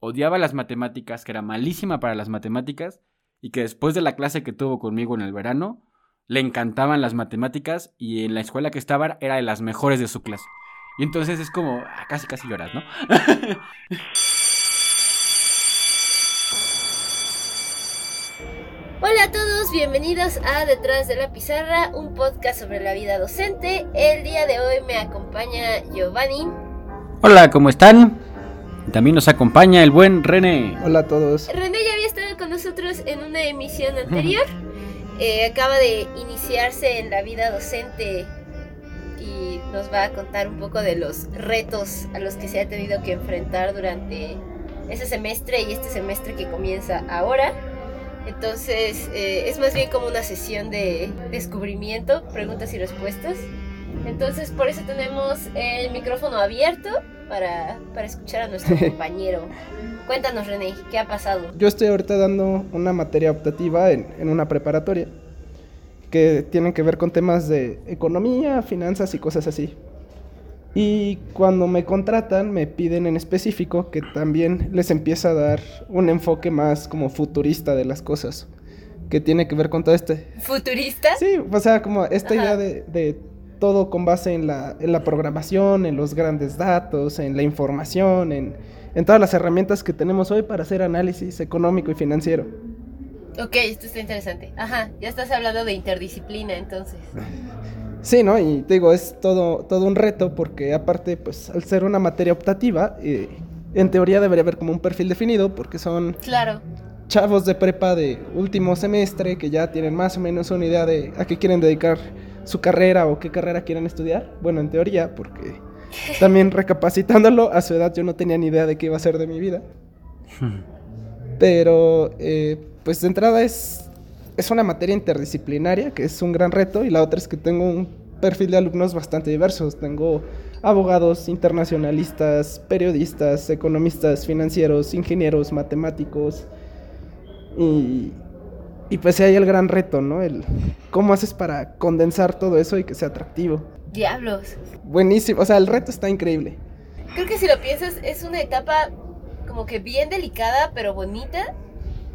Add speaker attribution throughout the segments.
Speaker 1: odiaba las matemáticas, que era malísima para las matemáticas, y que después de la clase que tuvo conmigo en el verano, le encantaban las matemáticas y en la escuela que estaba era de las mejores de su clase. Y entonces es como, ah, casi casi lloras, ¿no?
Speaker 2: Hola a todos, bienvenidos a Detrás de la Pizarra, un podcast sobre la vida docente. El día de hoy me acompaña Giovanni.
Speaker 1: Hola, ¿cómo están? También nos acompaña el buen René.
Speaker 3: Hola a todos.
Speaker 2: René ya había estado con nosotros en una emisión anterior. Eh, acaba de iniciarse en la vida docente y nos va a contar un poco de los retos a los que se ha tenido que enfrentar durante ese semestre y este semestre que comienza ahora. Entonces eh, es más bien como una sesión de descubrimiento, preguntas y respuestas. Entonces por eso tenemos el micrófono abierto para, para escuchar a nuestro compañero. Cuéntanos René, ¿qué ha pasado?
Speaker 3: Yo estoy ahorita dando una materia optativa en, en una preparatoria que tienen que ver con temas de economía, finanzas y cosas así. Y cuando me contratan me piden en específico que también les empiece a dar un enfoque más como futurista de las cosas, que tiene que ver con todo este...
Speaker 2: ¿Futurista?
Speaker 3: Sí, o sea, como esta idea de, de, todo con base en la, en la, programación, en los grandes datos, en la información, en, en todas las herramientas que tenemos hoy para hacer análisis económico y financiero.
Speaker 2: Ok, esto está interesante. Ajá, ya estás hablando de interdisciplina entonces.
Speaker 3: Sí, ¿no? Y te digo, es todo, todo un reto porque aparte, pues al ser una materia optativa, eh, en teoría debería haber como un perfil definido porque son
Speaker 2: claro.
Speaker 3: chavos de prepa de último semestre que ya tienen más o menos una idea de a qué quieren dedicar su carrera o qué carrera quieren estudiar. Bueno, en teoría, porque también recapacitándolo, a su edad yo no tenía ni idea de qué iba a ser de mi vida. Pero, eh, pues de entrada es es una materia interdisciplinaria, que es un gran reto, y la otra es que tengo un perfil de alumnos bastante diversos. Tengo abogados, internacionalistas, periodistas, economistas, financieros, ingenieros, matemáticos. Y, y pues ahí el gran reto, ¿no? El cómo haces para condensar todo eso y que sea atractivo.
Speaker 2: Diablos.
Speaker 3: Buenísimo, o sea, el reto está increíble.
Speaker 2: Creo que si lo piensas es una etapa como que bien delicada, pero bonita,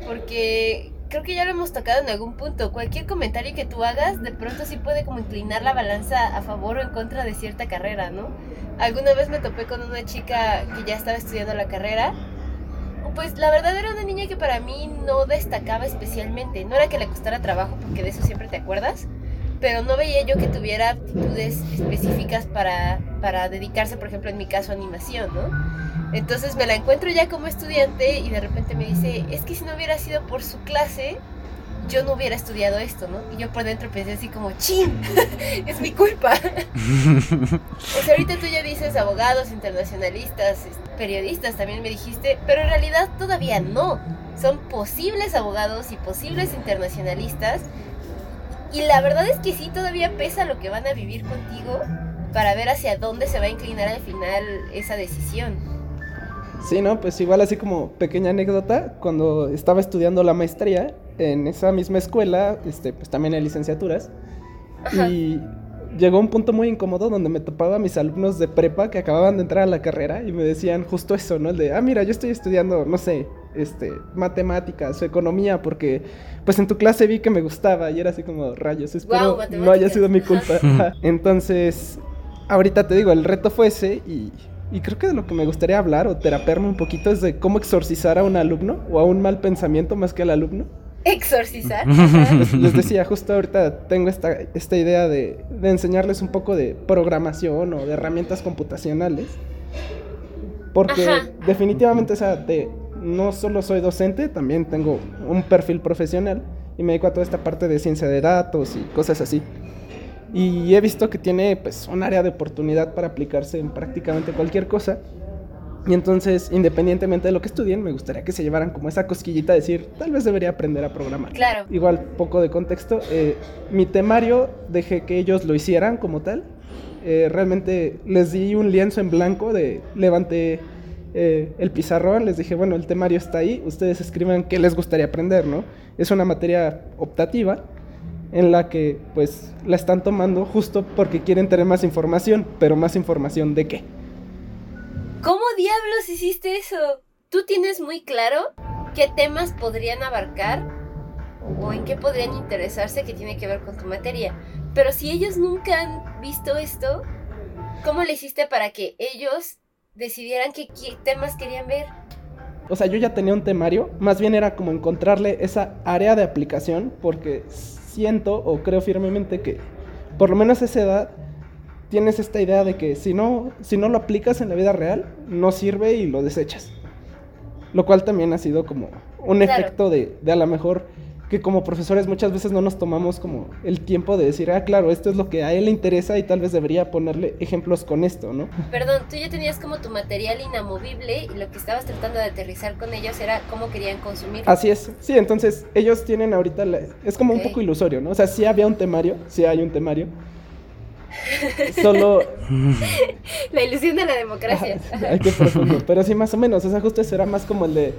Speaker 2: porque creo que ya lo hemos tocado en algún punto. Cualquier comentario que tú hagas, de pronto sí puede como inclinar la balanza a favor o en contra de cierta carrera, ¿no? Alguna vez me topé con una chica que ya estaba estudiando la carrera. Pues la verdad era una niña que para mí no destacaba especialmente. No era que le costara trabajo, porque de eso siempre te acuerdas. Pero no veía yo que tuviera aptitudes específicas para, para dedicarse, por ejemplo, en mi caso, a animación, ¿no? Entonces me la encuentro ya como estudiante y de repente me dice, es que si no hubiera sido por su clase, yo no hubiera estudiado esto, ¿no? Y yo por dentro pensé así como, ¡chin! es mi culpa. o sea, ahorita tú ya dices abogados, internacionalistas, periodistas, también me dijiste, pero en realidad todavía no. Son posibles abogados y posibles internacionalistas. Y la verdad es que sí, todavía pesa lo que van a vivir contigo para ver hacia dónde se va a inclinar al final esa decisión.
Speaker 3: Sí, no, pues igual así como pequeña anécdota, cuando estaba estudiando la maestría en esa misma escuela, este, pues también en licenciaturas, Ajá. y llegó un punto muy incómodo donde me topaba a mis alumnos de prepa que acababan de entrar a la carrera y me decían justo eso, ¿no? El de, ah, mira, yo estoy estudiando, no sé, este, matemáticas o economía porque pues en tu clase vi que me gustaba y era así como rayos, espero wow, no haya sido mi culpa. Entonces, ahorita te digo, el reto fue ese y y creo que de lo que me gustaría hablar o terapearme un poquito es de cómo exorcizar a un alumno o a un mal pensamiento más que al alumno.
Speaker 2: ¿Exorcizar?
Speaker 3: les, les, decía, justo ahorita tengo esta, esta idea de, de, enseñarles un poco de programación o de herramientas computacionales. Porque Ajá. definitivamente, o sea, de, no solo soy docente, también tengo un perfil profesional y me dedico a toda esta parte de ciencia de datos y cosas así. Y he visto que tiene pues un área de oportunidad para aplicarse en prácticamente cualquier cosa. Y entonces, independientemente de lo que estudien, me gustaría que se llevaran como esa cosquillita de decir, tal vez debería aprender a programar.
Speaker 2: Claro.
Speaker 3: Igual, poco de contexto. Eh, mi temario dejé que ellos lo hicieran como tal. Eh, realmente les di un lienzo en blanco de levanté eh, el pizarrón, les dije, bueno, el temario está ahí, ustedes escriban qué les gustaría aprender, ¿no? Es una materia optativa en la que pues la están tomando justo porque quieren tener más información, pero más información de qué.
Speaker 2: ¿Cómo diablos hiciste eso? tú tienes muy claro qué temas podrían abarcar o en qué podrían interesarse que tiene que ver con tu materia. Pero si ellos nunca han visto esto, ¿cómo le hiciste para que ellos decidieran qué, qué temas querían ver?
Speaker 3: O sea, yo ya tenía un temario, más bien era como encontrarle esa área de aplicación, porque siento o creo firmemente que por lo menos a esa edad tienes esta idea de que si no, si no lo aplicas en la vida real, no sirve y lo desechas. Lo cual también ha sido como un
Speaker 2: Claro.
Speaker 3: efecto de, de a lo mejor que como profesores muchas veces no nos tomamos como el tiempo de decir, ah, claro, esto es lo que a él le interesa y tal vez debería ponerle ejemplos con esto, ¿no?
Speaker 2: Perdón, tú ya tenías como tu material inamovible y lo que estabas tratando de aterrizar con ellos era cómo querían consumir.
Speaker 3: Así es, sí, entonces ellos tienen ahorita, la- es como
Speaker 2: Ok.
Speaker 3: un poco ilusorio, ¿no? O sea, sí había un temario, sí hay un temario, solo
Speaker 2: La ilusión de la democracia.
Speaker 3: Ay, qué profundo. Pero sí, más o menos. O sea, justo eso era más como el de.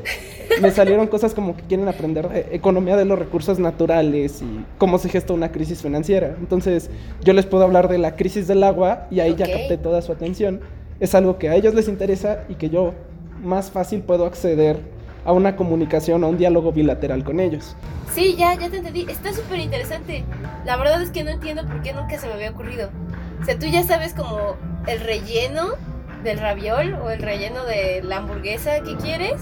Speaker 3: Me salieron cosas como que quieren aprender de economía de los recursos naturales y cómo se gesta una crisis financiera. Entonces, yo les puedo hablar de la crisis del agua y ahí ya capté toda su atención. Es algo que a ellos les interesa y que yo más fácil puedo acceder a una comunicación, a un diálogo bilateral con ellos.
Speaker 2: Sí, ya, ya te entendí. Está súper interesante. La verdad es que no entiendo por qué nunca se me había ocurrido. O sea, tú ya sabes como el relleno del raviol o el relleno de la hamburguesa que quieres.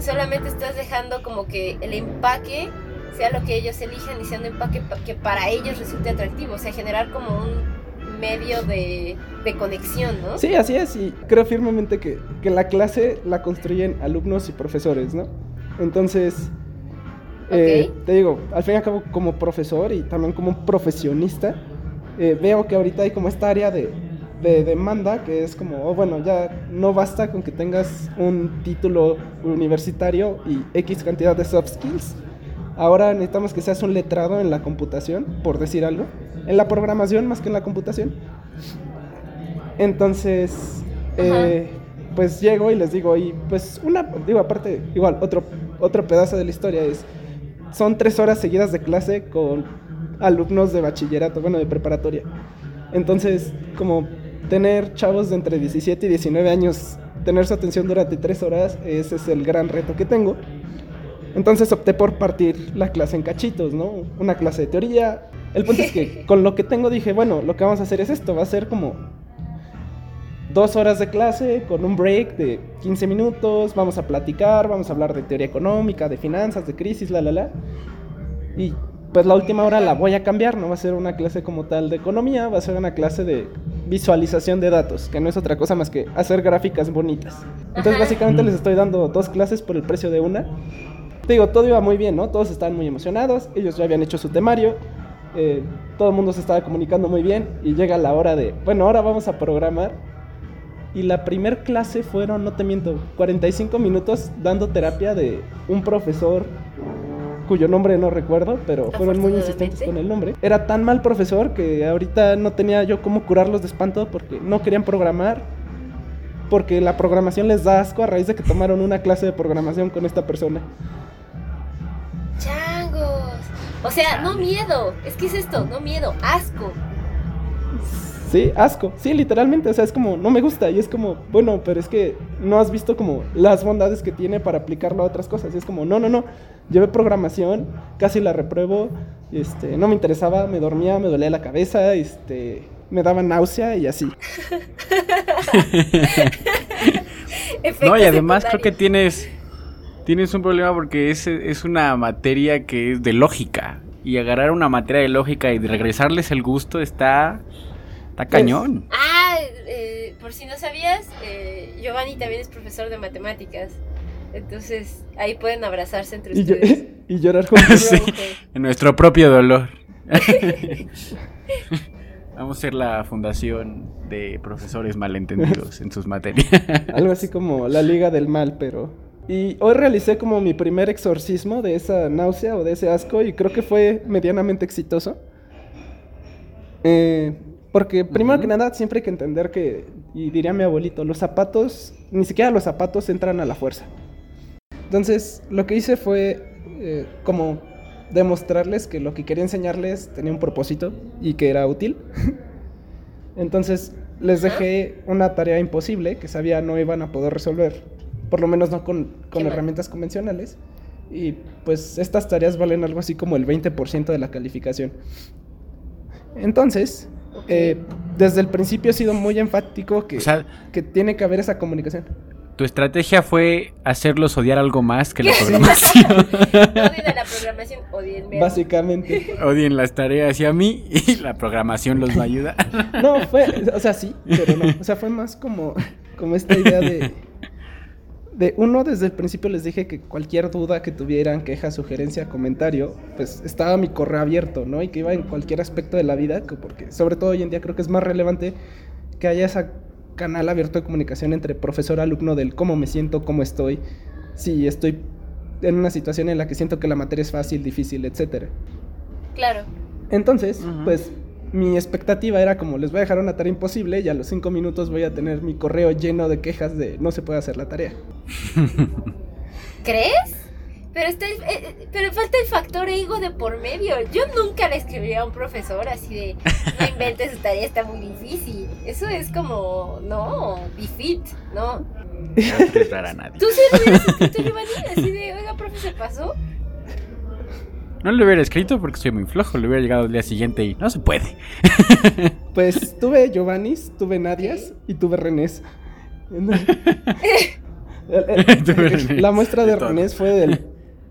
Speaker 2: Solamente estás dejando como que el empaque sea lo que ellos elijan y sea un empaque pa- que para ellos resulte atractivo. O sea, generar como un medio de, de conexión, ¿no?
Speaker 3: Sí, así es. Y creo firmemente que, que la clase la construyen alumnos y profesores, ¿no? Entonces, eh, te digo, al fin y al cabo, como profesor y también como un profesionista, eh, veo que ahorita hay como esta área de, de demanda que es como, oh, bueno, ya no basta con que tengas un título universitario y X cantidad de soft skills. Ahora necesitamos que seas un letrado en la computación, por decir algo. En la programación más que en la computación. Entonces, eh, pues llego y les digo, y pues una, digo, aparte, igual, otro, otro pedazo de la historia es, son tres horas seguidas de clase con alumnos de bachillerato, bueno, de preparatoria. Entonces, como tener chavos de entre 17 y 19 años, tener su atención durante tres horas, ese es el gran reto que tengo. Entonces opté por partir la clase en cachitos, ¿no? Una clase de teoría. El punto es que con lo que tengo dije, bueno, lo que vamos a hacer es esto, va a ser como dos horas de clase con un break de 15 minutos, vamos a platicar, vamos a hablar de teoría económica, de finanzas, de crisis, la, la, la. Y pues la última hora la voy a cambiar, no va a ser una clase como tal de economía, va a ser una clase de visualización de datos, que no es otra cosa más que hacer gráficas bonitas. Entonces básicamente les estoy dando dos clases por el precio de una. Te digo, todo iba muy bien, ¿no? Todos estaban muy emocionados, ellos ya habían hecho su temario, eh, todo el mundo se estaba comunicando muy bien y llega la hora de, bueno, ahora vamos a programar. Y la primer clase fueron, no te miento, 45 minutos dando terapia de un profesor cuyo nombre no recuerdo, pero fueron muy insistentes con el nombre. Era tan mal profesor que ahorita no tenía yo cómo curarlos de espanto porque no querían programar, porque la programación les da asco a raíz de que tomaron una clase de programación con esta persona.
Speaker 2: Changos. O sea, no miedo. Es que es esto, no miedo, asco.
Speaker 3: Sí, asco. Sí, literalmente. O sea, es como, no me gusta. Y es como, bueno, pero es que no has visto como las bondades que tiene para aplicarlo a otras cosas. Y es como, no, no, no. Llevé programación, casi la repruebo. Este, no me interesaba, me dormía, me dolía la cabeza, este, me daba náusea y así.
Speaker 1: No, y además creo que tienes tienes un problema porque es, es una materia que es de lógica. Y agarrar una materia de lógica y regresarles el gusto está, está cañón.
Speaker 2: Ah, eh, por si no sabías, eh, Giovanni también es profesor de matemáticas. Entonces, ahí pueden abrazarse entre
Speaker 3: Y, yo-
Speaker 2: ustedes.
Speaker 3: y llorar juntos.
Speaker 1: Sí. En nuestro propio dolor. Vamos a ser la fundación de profesores malentendidos en sus materias.
Speaker 3: Algo así como la liga del mal, pero... Y hoy realicé como mi primer exorcismo de esa náusea o de ese asco y creo que fue medianamente exitoso. Eh, porque primero
Speaker 1: Ujú.
Speaker 3: que nada siempre hay que entender que, y diría mi abuelito, los zapatos, ni siquiera los zapatos entran a la fuerza. Entonces lo que hice fue eh, como demostrarles que lo que quería enseñarles tenía un propósito y que era útil. Entonces les dejé una tarea imposible que sabía no iban a poder resolver. por lo menos no con, con herramientas convencionales. Y pues estas tareas valen algo así como el 20% de la calificación. Entonces. Eh, desde el principio he sido muy enfático que,
Speaker 1: O sea,
Speaker 3: que tiene que haber esa comunicación.
Speaker 1: tu estrategia fue hacerlos odiar algo más que la programación.
Speaker 2: Odien a la programación, odienme.
Speaker 3: Básicamente.
Speaker 1: Odien las tareas y a mí y la programación los va a ayudar.
Speaker 3: No, fue, o sea, sí, pero no. O sea, fue más como, como esta idea de, de uno, desde el principio les dije que cualquier duda que tuvieran, queja, sugerencia, comentario, pues estaba mi correo abierto, ¿no? Y que iba en cualquier aspecto de la vida, que- porque sobre todo hoy en día creo que es más relevante que haya ese canal abierto de comunicación entre profesor-alumno del cómo me siento, cómo estoy, si estoy en una situación en la que siento que la materia es fácil, difícil, etcétera.
Speaker 2: Claro.
Speaker 3: Entonces, pues mi expectativa era como les voy a dejar una tarea imposible y a los cinco minutos voy a tener mi correo lleno de quejas de no se puede hacer la tarea.
Speaker 2: ¿Crees? Pero, está el- eh, eh, pero falta el factor ego de por medio. Yo nunca le escribiría a un profesor así de no inventes su tarea, está muy difícil. Eso es como, no, defeat, ¿no?
Speaker 1: No a nadie.
Speaker 2: Tú sí lo hubieras escrito, Giovanni, así de, oiga, profe, ¿se pasó?
Speaker 1: No lo hubiera escrito porque soy muy flojo. Le hubiera llegado al día siguiente y no se puede.
Speaker 3: Pues tuve Giovannis, tuve Nadias y tuve Renés. La muestra de. Renés fue del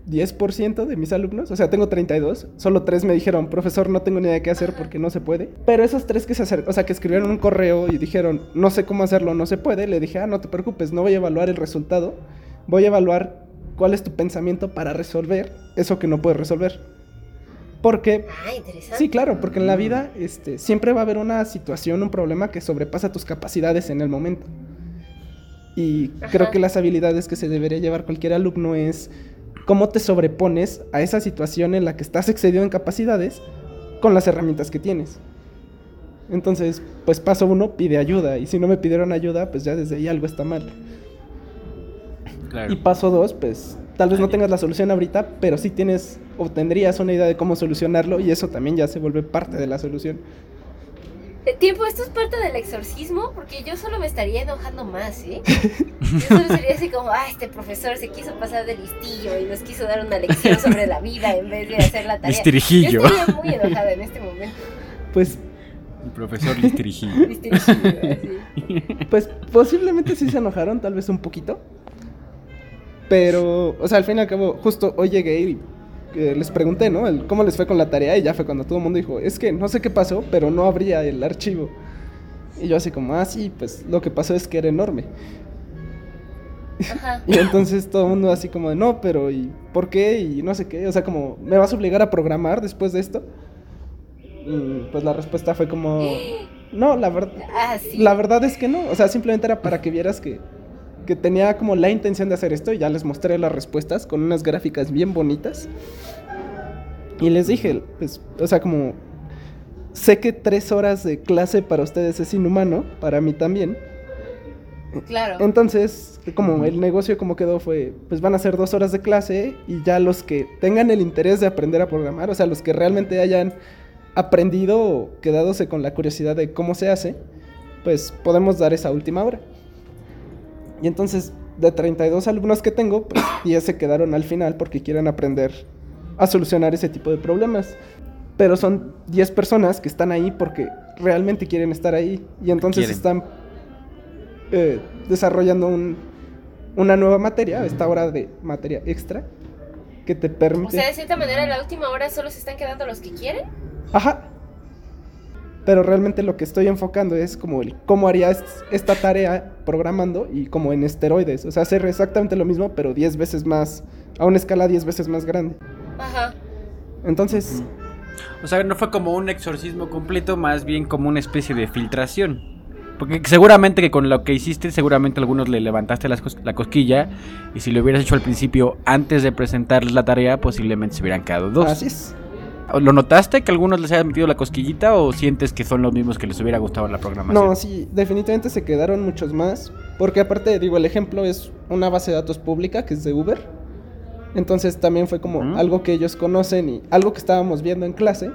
Speaker 3: 10% de mis alumnos, o sea, tengo 32, solo tres me dijeron, profesor, no tengo ni idea qué hacer porque no se puede. Pero esos tres que se acer- o sea, que escribieron un correo y dijeron, no sé cómo hacerlo, no se puede, le dije, ah, no te preocupes, no voy a evaluar el resultado, voy a evaluar cuál es tu pensamiento para resolver eso que no puedes resolver. Porque
Speaker 2: Ah, interesante.
Speaker 3: Sí, claro, porque en la vida este, siempre va a haber una situación, un problema que sobrepasa tus capacidades en el momento. Y creo que las habilidades que se debería llevar cualquier alumno es cómo te sobrepones a esa situación en la que estás excedido en capacidades con las herramientas que tienes. Entonces, pues paso uno, pide ayuda. Y si no me pidieron ayuda, pues ya desde ahí algo está mal.
Speaker 1: Claro.
Speaker 3: Y paso dos, pues tal vez no tengas la solución ahorita, pero sí tienes o tendrías una idea de cómo solucionarlo y eso también ya se vuelve parte de la solución.
Speaker 2: Eh, Tiempo, esto es parte del exorcismo, porque yo solo me estaría enojando más, ¿eh? Yo solo sería así como, ah, este profesor se quiso pasar de listillo y nos quiso dar una lección sobre la vida en vez de hacer la tarea.
Speaker 1: Listirijillo.
Speaker 2: Yo estaría muy enojada en este momento.
Speaker 3: Pues,
Speaker 1: El profesor Listirijillo.
Speaker 2: Listirijillo, así.
Speaker 3: pues posiblemente sí se enojaron, tal vez un poquito. Pero, o sea, al fin y al cabo, justo hoy llegué y eh, les pregunté, ¿no? El cómo les fue con la tarea y ya fue cuando todo el mundo dijo, es que no sé qué pasó, pero no abría el archivo. Y yo así como, ah, sí, pues lo que pasó es que era enorme.
Speaker 2: Ajá.
Speaker 3: Y entonces todo el mundo así como de, no, pero ¿y por qué? Y no sé qué. O sea, como, ¿me vas a obligar a programar después de esto? Y pues la respuesta fue como, no, la verdad,
Speaker 2: Ah, sí.
Speaker 3: la verdad es que no. O sea, simplemente era para que vieras que, que tenía como la intención de hacer esto. Y ya les mostré las respuestas con unas gráficas bien bonitas. Y les dije, pues, o sea, como, sé que tres horas de clase para ustedes es inhumano, para mí también.
Speaker 2: Claro.
Speaker 3: Entonces, como el negocio como quedó fue, pues van a ser dos horas de clase y ya los que tengan el interés de aprender a programar, o sea, los que realmente hayan aprendido o quedadose con la curiosidad de cómo se hace, pues podemos dar esa última hora. Y entonces, de 32 alumnos que tengo, pues 10 se quedaron al final porque quieren aprender a solucionar ese tipo de problemas. Pero son 10 personas que están ahí porque realmente quieren estar ahí. Y entonces
Speaker 1: Quieren.
Speaker 3: están eh, desarrollando un- una nueva materia, esta hora de materia extra, que te
Speaker 2: O
Speaker 3: permite...
Speaker 2: sea, de cierta manera, en la última hora solo se están quedando los que quieren.
Speaker 3: Ajá. Pero realmente lo que estoy enfocando es como el cómo haría est- esta tarea programando y como en esteroides. O sea, hacer exactamente lo mismo, pero 10 veces más, a una escala 10 veces más grande.
Speaker 2: Ajá.
Speaker 3: Entonces,
Speaker 1: O sea, no fue como un exorcismo completo, más bien como una especie de filtración. Porque seguramente que con lo que hiciste, seguramente a algunos le levantaste las cos- la cosquilla. Y si lo hubieras hecho al principio, antes de presentarles la tarea, posiblemente se hubieran quedado dos.
Speaker 3: así es.
Speaker 1: ¿Lo notaste que algunos les haya metido la cosquillita o sientes que son los mismos que les hubiera gustado la programación?
Speaker 3: No, sí, definitivamente se quedaron muchos más. Porque aparte, digo, el ejemplo es una base de datos pública que es de Uber. Entonces también fue como algo que ellos conocen y algo que estábamos viendo en clase.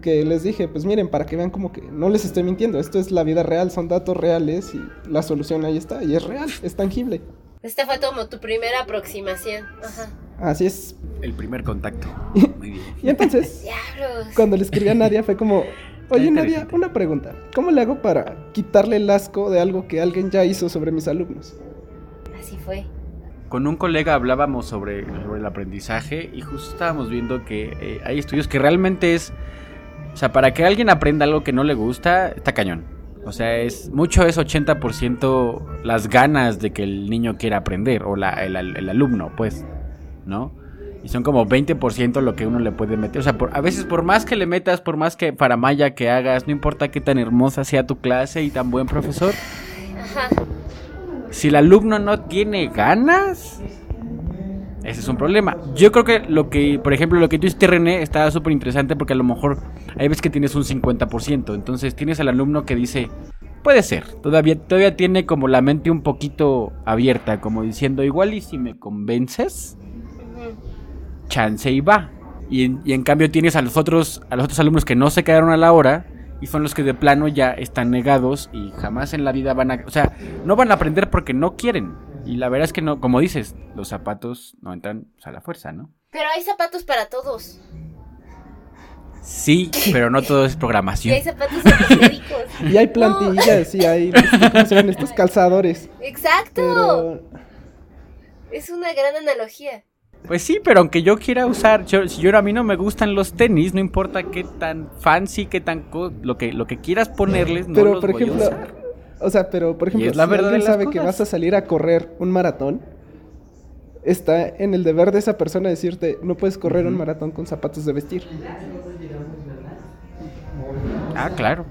Speaker 3: Que les dije, pues miren, para que vean como que no les estoy mintiendo, esto es la vida real, son datos reales y la solución ahí está, y es real, es tangible.
Speaker 2: Esta fue como tu primera aproximación. Ajá.
Speaker 3: Así es.
Speaker 1: El primer contacto. Muy bien.
Speaker 3: Y entonces, cuando le escribí a Nadia fue como, oye Nadia, una pregunta. ¿Cómo le hago para quitarle el asco de algo que alguien ya hizo sobre mis alumnos?
Speaker 2: Así fue.
Speaker 1: Con un colega hablábamos sobre, sobre el aprendizaje y justo estábamos viendo que eh, hay estudios que realmente es... O sea, para que alguien aprenda algo que no le gusta, está cañón. O sea, es mucho es 80% las ganas de que el niño quiera aprender, o la- el, al- el alumno, pues, ¿no? Y son como 20% lo que uno le puede meter. O sea, por- a veces por más que le metas, por más que paramaya que hagas, no importa qué tan hermosa sea tu clase y tan buen profesor,
Speaker 2: Ajá.
Speaker 1: si el alumno no tiene ganas, ese es un problema. Yo creo que lo que, por ejemplo, lo que tú hiciste, René, está súper interesante porque a lo mejor hay veces que tienes un 50%. Entonces tienes al alumno que dice, puede ser, todavía, todavía tiene como la mente un poquito abierta, como diciendo, igual y si me convences, chance y va. Y y en cambio tienes a los otros a los otros alumnos que no se quedaron a la hora y son los que de plano ya están negados y jamás en la vida van a, o sea, no van a aprender porque no quieren. Y la verdad es que no, como dices, los zapatos no entran pues, a la fuerza, ¿no?
Speaker 2: Pero hay zapatos para todos.
Speaker 1: Sí, pero no todo es
Speaker 2: Y
Speaker 1: programación.
Speaker 2: hay zapatos ortopédicos.
Speaker 3: Y hay plantillas y hay, ¿cómo se llaman estos calzadores?
Speaker 2: Exacto.
Speaker 3: Pero
Speaker 2: Es una gran analogía.
Speaker 1: Pues sí, pero aunque yo quiera usar, yo- si yo a mí no me gustan los tenis, no importa qué tan fancy, qué tan co- lo que lo que quieras ponerles, no
Speaker 3: Pero,
Speaker 1: los
Speaker 3: por
Speaker 1: voy a
Speaker 3: ejemplo,
Speaker 1: usar.
Speaker 3: O sea, pero por ejemplo,
Speaker 1: es la
Speaker 3: si
Speaker 1: verdad
Speaker 3: alguien sabe que vas a salir a correr un maratón, está en el deber de esa persona decirte, no puedes correr un maratón con zapatos de vestir.
Speaker 1: Ah, claro.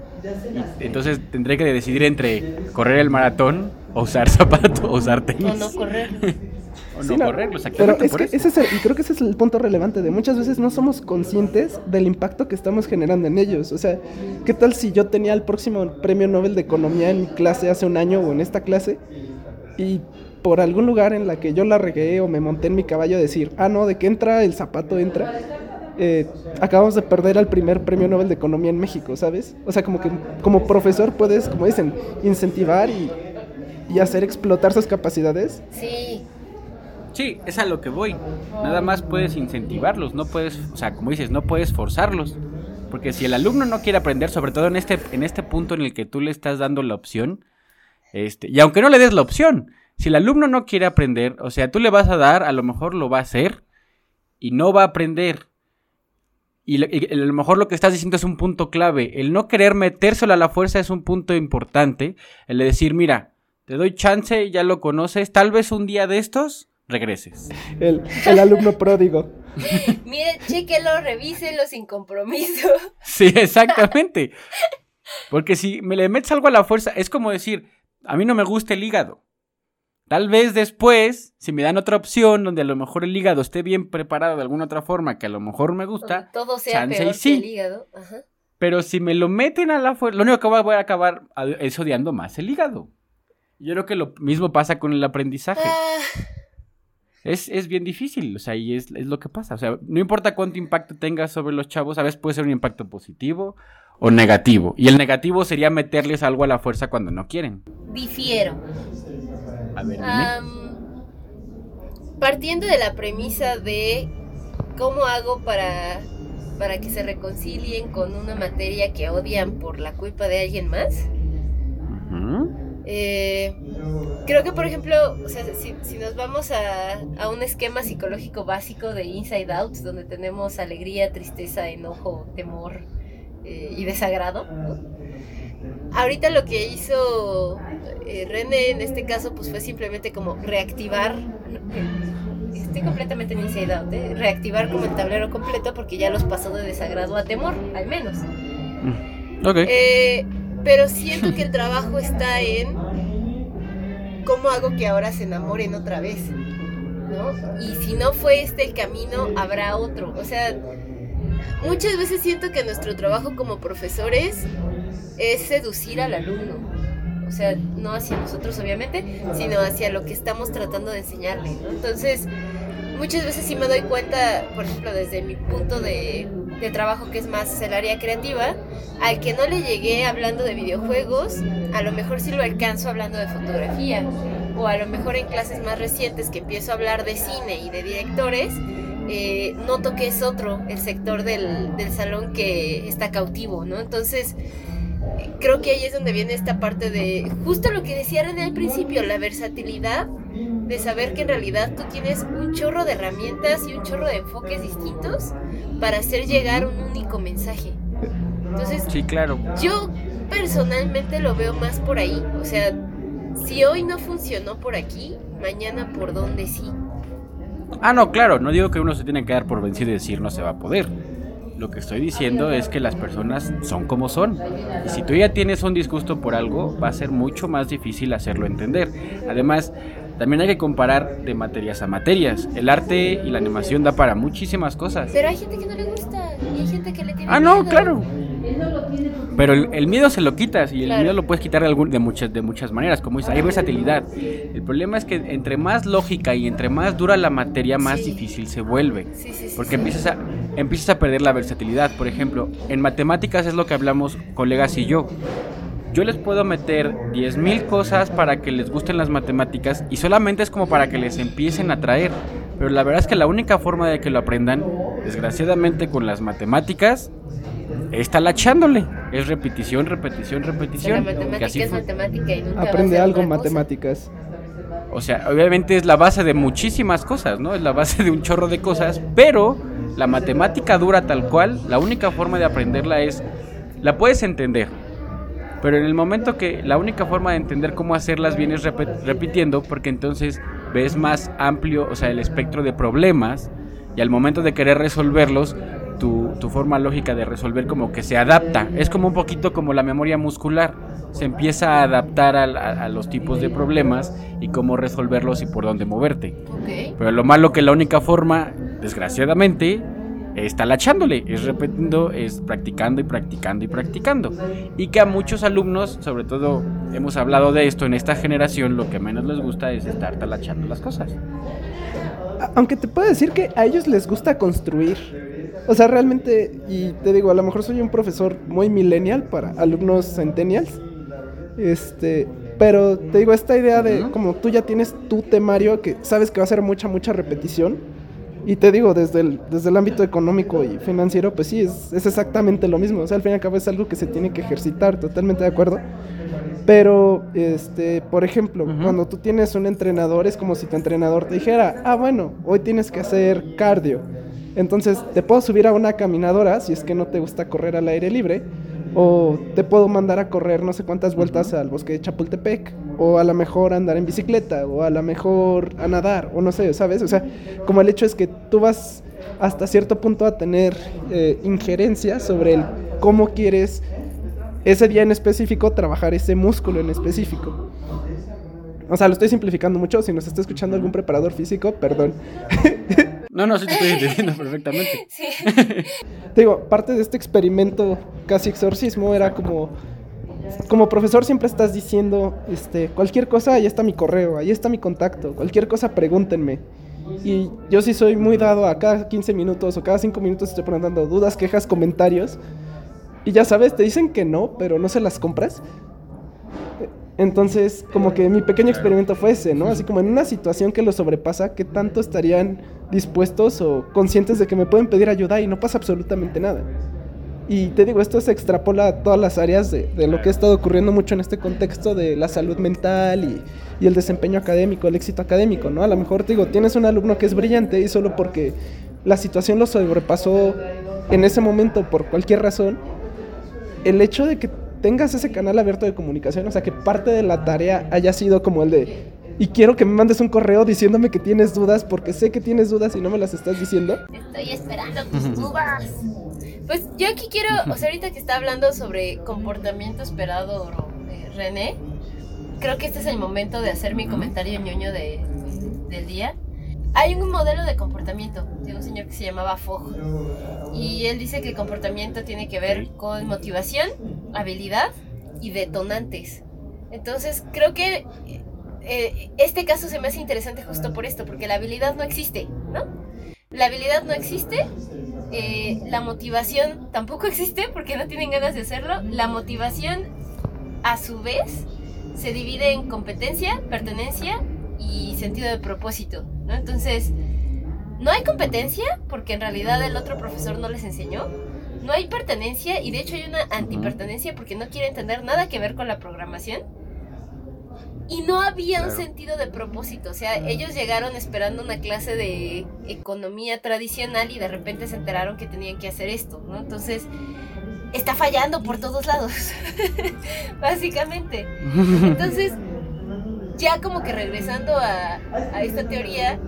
Speaker 1: Y entonces tendré que decidir entre correr el maratón o usar zapato o usar tenis.
Speaker 2: O no correr.
Speaker 1: O
Speaker 3: Sí,
Speaker 1: no
Speaker 3: Pero es que
Speaker 1: eso.
Speaker 3: ese es el, y creo que ese es el punto relevante de muchas veces no somos conscientes del impacto que estamos generando en ellos. O sea, ¿qué tal si yo tenía el próximo premio Nobel de Economía en mi clase hace un año o en esta clase y por algún lugar en la que yo la regué o me monté en mi caballo a decir, ah, no, de que entra el zapato entra, eh, acabamos de perder al primer premio Nobel de Economía en México, ¿sabes? O sea, como que como profesor puedes, como dicen, incentivar y, y hacer explotar sus capacidades.
Speaker 2: Sí.
Speaker 1: Sí, es a lo que voy. Nada más puedes incentivarlos, no puedes, o sea, como dices, no puedes forzarlos. Porque si el alumno no quiere aprender, sobre todo en este, en este punto en el que tú le estás dando la opción, este, y aunque no le des la opción, si el alumno no quiere aprender, o sea, tú le vas a dar, a lo mejor lo va a hacer y no va a aprender. Y, y a lo mejor lo que estás diciendo es un punto clave. El no querer metérselo a la fuerza es un punto importante. El de decir, mira, te doy chance, ya lo conoces, tal vez un día de estos regreses.
Speaker 3: El, el alumno pródigo.
Speaker 2: Mire, chéquelo, revíselo sin compromiso.
Speaker 1: Sí, exactamente. Porque si me le metes algo a la fuerza, es como decir, a mí no me gusta el hígado. Tal vez después, si me dan otra opción donde a lo mejor el hígado esté bien preparado de alguna otra forma que a lo mejor me gusta,
Speaker 2: todo sea
Speaker 1: chance y sí.
Speaker 2: que el hígado. Ajá.
Speaker 1: pero si me lo meten a la fuerza, lo único que voy a acabar es odiando más el hígado. Yo creo que lo mismo pasa con el aprendizaje.
Speaker 2: Ah,
Speaker 1: Es, es bien difícil, o sea, y es, es lo que pasa. O sea, no importa cuánto impacto tengas sobre los chavos, a veces puede ser un impacto positivo o negativo. Y el negativo sería meterles algo a la fuerza cuando no quieren.
Speaker 2: difiero.
Speaker 1: A ver,
Speaker 2: partiendo de la premisa de cómo hago para, para que se reconcilien con una materia que odian por la culpa de alguien más.
Speaker 1: Ujú.
Speaker 2: Eh, creo que, por ejemplo, o sea, si, si nos vamos a, a un esquema psicológico básico de Inside Out, donde tenemos alegría, tristeza, enojo, temor eh, y desagrado, ¿no? ahorita lo que hizo eh, René en este caso, pues fue simplemente como reactivar. Estoy completamente en Inside Out, ¿eh? reactivar como el tablero completo porque ya los pasó de desagrado a temor, al menos.
Speaker 1: Mm. Ok.
Speaker 2: Eh, pero siento que el trabajo está en cómo hago que ahora se enamoren otra vez, ¿no? Y si no fue este el camino, habrá otro. O sea, muchas veces siento que nuestro trabajo como profesores es seducir al alumno. O sea, no hacia nosotros obviamente, sino hacia lo que estamos tratando de enseñarle, ¿no? Entonces, muchas veces sí me doy cuenta, por ejemplo, desde mi punto de, de trabajo que es más el área creativa, al que no le llegué hablando de videojuegos, a lo mejor sí lo alcanzo hablando de fotografía o a lo mejor en clases más recientes que empiezo a hablar de cine y de directores, eh, noto que es otro el sector del, del salón que está cautivo, ¿no? Entonces, creo que ahí es donde viene esta parte de justo lo que decía René al principio, la versatilidad de saber que en realidad tú tienes un chorro de herramientas y un chorro de enfoques distintos para hacer llegar un único mensaje. Entonces,
Speaker 1: Sí, claro.
Speaker 2: yo personalmente lo veo más por ahí. O sea, si hoy no funcionó por aquí, mañana por dónde sí.
Speaker 1: Ah, no, claro, no digo que uno se tiene que dar por vencido y decir no se va a poder. Lo que estoy diciendo es que las personas son como son. Y si tú ya tienes un disgusto por algo, va a ser mucho más difícil hacerlo entender. Además, también hay que comparar de materias a materias. El arte y la animación da para muchísimas cosas.
Speaker 2: Pero hay gente que no le gusta y hay gente que le tiene
Speaker 1: Ah, no,
Speaker 2: miedo.
Speaker 1: claro. Pero el, el miedo se lo quitas y el
Speaker 2: Claro.
Speaker 1: miedo lo puedes quitar de, algún- de, muchas, de muchas maneras. Como dices, hay versatilidad. El problema es que entre más lógica y entre más dura la materia, más
Speaker 2: Sí.
Speaker 1: difícil se vuelve.
Speaker 2: Sí, sí,
Speaker 1: Porque empiezas a, empiezas a perder la versatilidad. Por ejemplo, en matemáticas es lo que hablamos colegas y yo. Yo les puedo meter 10.000 cosas para que les gusten las matemáticas y solamente es como para que les empiecen a traer. Pero la verdad es que la única forma de que lo aprendan, desgraciadamente con las matemáticas, es talachándole. Es repetición, repetición, repetición. que
Speaker 2: matemática
Speaker 1: así
Speaker 2: es matemática y nunca va a
Speaker 3: Aprende algo
Speaker 2: cosa.
Speaker 3: matemáticas.
Speaker 1: O sea, obviamente es la base de muchísimas cosas, ¿no? Es la base de un chorro de cosas, pero la matemática dura tal cual, la única forma de aprenderla es, la puedes entender, pero en el momento que la única forma de entender cómo hacerlas repe- repitiendo, porque entonces ves más amplio, o sea, el espectro de problemas, y al momento de querer resolverlos, tu, tu forma lógica de resolver como que se adapta. Es como un poquito como la memoria muscular. Se empieza a adaptar a, a los tipos de problemas y cómo resolverlos y por dónde moverte. Pero lo malo que la única forma, desgraciadamente, es talachándole, es repitiendo, es practicando y practicando y practicando. Y que a muchos alumnos, sobre todo hemos hablado de esto en esta generación, lo que menos les gusta es estar talachando las cosas.
Speaker 3: Aunque te puedo decir que a ellos les gusta construir. O sea, realmente, y te digo, a lo mejor soy un profesor muy millennial para alumnos centennials. Este, pero te digo, esta idea de como tú ya tienes tu temario que sabes que va a ser mucha, mucha repetición. Y te digo, desde el, desde el ámbito económico y financiero, pues sí, es, es exactamente lo mismo. O sea, al fin y al cabo es algo que se tiene que ejercitar, totalmente de acuerdo. Pero, este, por ejemplo,
Speaker 1: Ujú.
Speaker 3: cuando tú tienes un entrenador, es como si tu entrenador te dijera, ah, bueno, hoy tienes que hacer cardio. Entonces, te puedo subir a una caminadora si es que no te gusta correr al aire libre. O te puedo mandar a correr no sé cuántas vueltas al bosque de Chapultepec. O a lo mejor andar en bicicleta. O a lo mejor a nadar. O no sé, ¿sabes? O sea, como el hecho es que tú vas hasta cierto punto a tener eh, injerencia sobre el cómo quieres ese día en específico trabajar ese músculo en específico. O sea, lo estoy simplificando mucho. Si nos está escuchando algún preparador físico, perdón.
Speaker 1: No, no, sí te estoy entendiendo perfectamente.
Speaker 2: Sí.
Speaker 3: Te digo, parte de este experimento casi exorcismo era como como profesor siempre estás diciendo, este, cualquier cosa, ahí está mi correo, ahí está mi contacto, cualquier cosa pregúntenme. Y yo sí soy muy dado a cada 15 minutos o cada 5 minutos estoy preguntando dudas, quejas, comentarios. Y ya sabes, te dicen que no, pero no se las compras. Entonces, como que mi pequeño experimento fue ese, ¿no? Así como en una situación que lo sobrepasa, ¿qué tanto estarían dispuestos o conscientes de que me pueden pedir ayuda y no pasa absolutamente nada? Y te digo, esto se extrapola a todas las áreas de, de lo que ha estado ocurriendo mucho en este contexto de la salud mental y, y el desempeño académico, el éxito académico, ¿no? A lo mejor te digo, tienes un alumno que es brillante y solo porque la situación lo sobrepasó en ese momento por cualquier razón, el hecho de que tengas ese canal abierto de comunicación, o sea, que parte de la tarea haya sido como el de, y quiero que me mandes un correo diciéndome que tienes dudas porque sé que tienes dudas y no me las estás diciendo.
Speaker 2: Estoy esperando tus dudas. Pues yo aquí quiero, o sea, ahorita que está hablando sobre comportamiento esperado eh, René, creo que este es el momento de hacer mi comentario ñoño de, del día. Hay un modelo de comportamiento de un señor que se llamaba Fogg. Y él dice que el comportamiento tiene que ver con motivación, habilidad y detonantes. Entonces creo que eh, este caso se me hace interesante justo por esto, porque la habilidad no existe, ¿no? La habilidad no existe, eh, la motivación tampoco existe porque no tienen ganas de hacerlo. La motivación, a su vez, se divide en competencia, pertenencia y sentido de propósito, ¿no? Entonces, no hay competencia porque en realidad el otro profesor no les enseñó. No hay pertenencia y de hecho hay una antipertenencia porque no quiere entender nada que ver con la programación. Y no había un sentido de propósito, o sea, ellos llegaron esperando una clase de economía tradicional y de repente se enteraron que tenían que hacer esto, ¿no? Entonces, está fallando por todos lados, básicamente. Entonces, ya como que regresando a, esta teoría,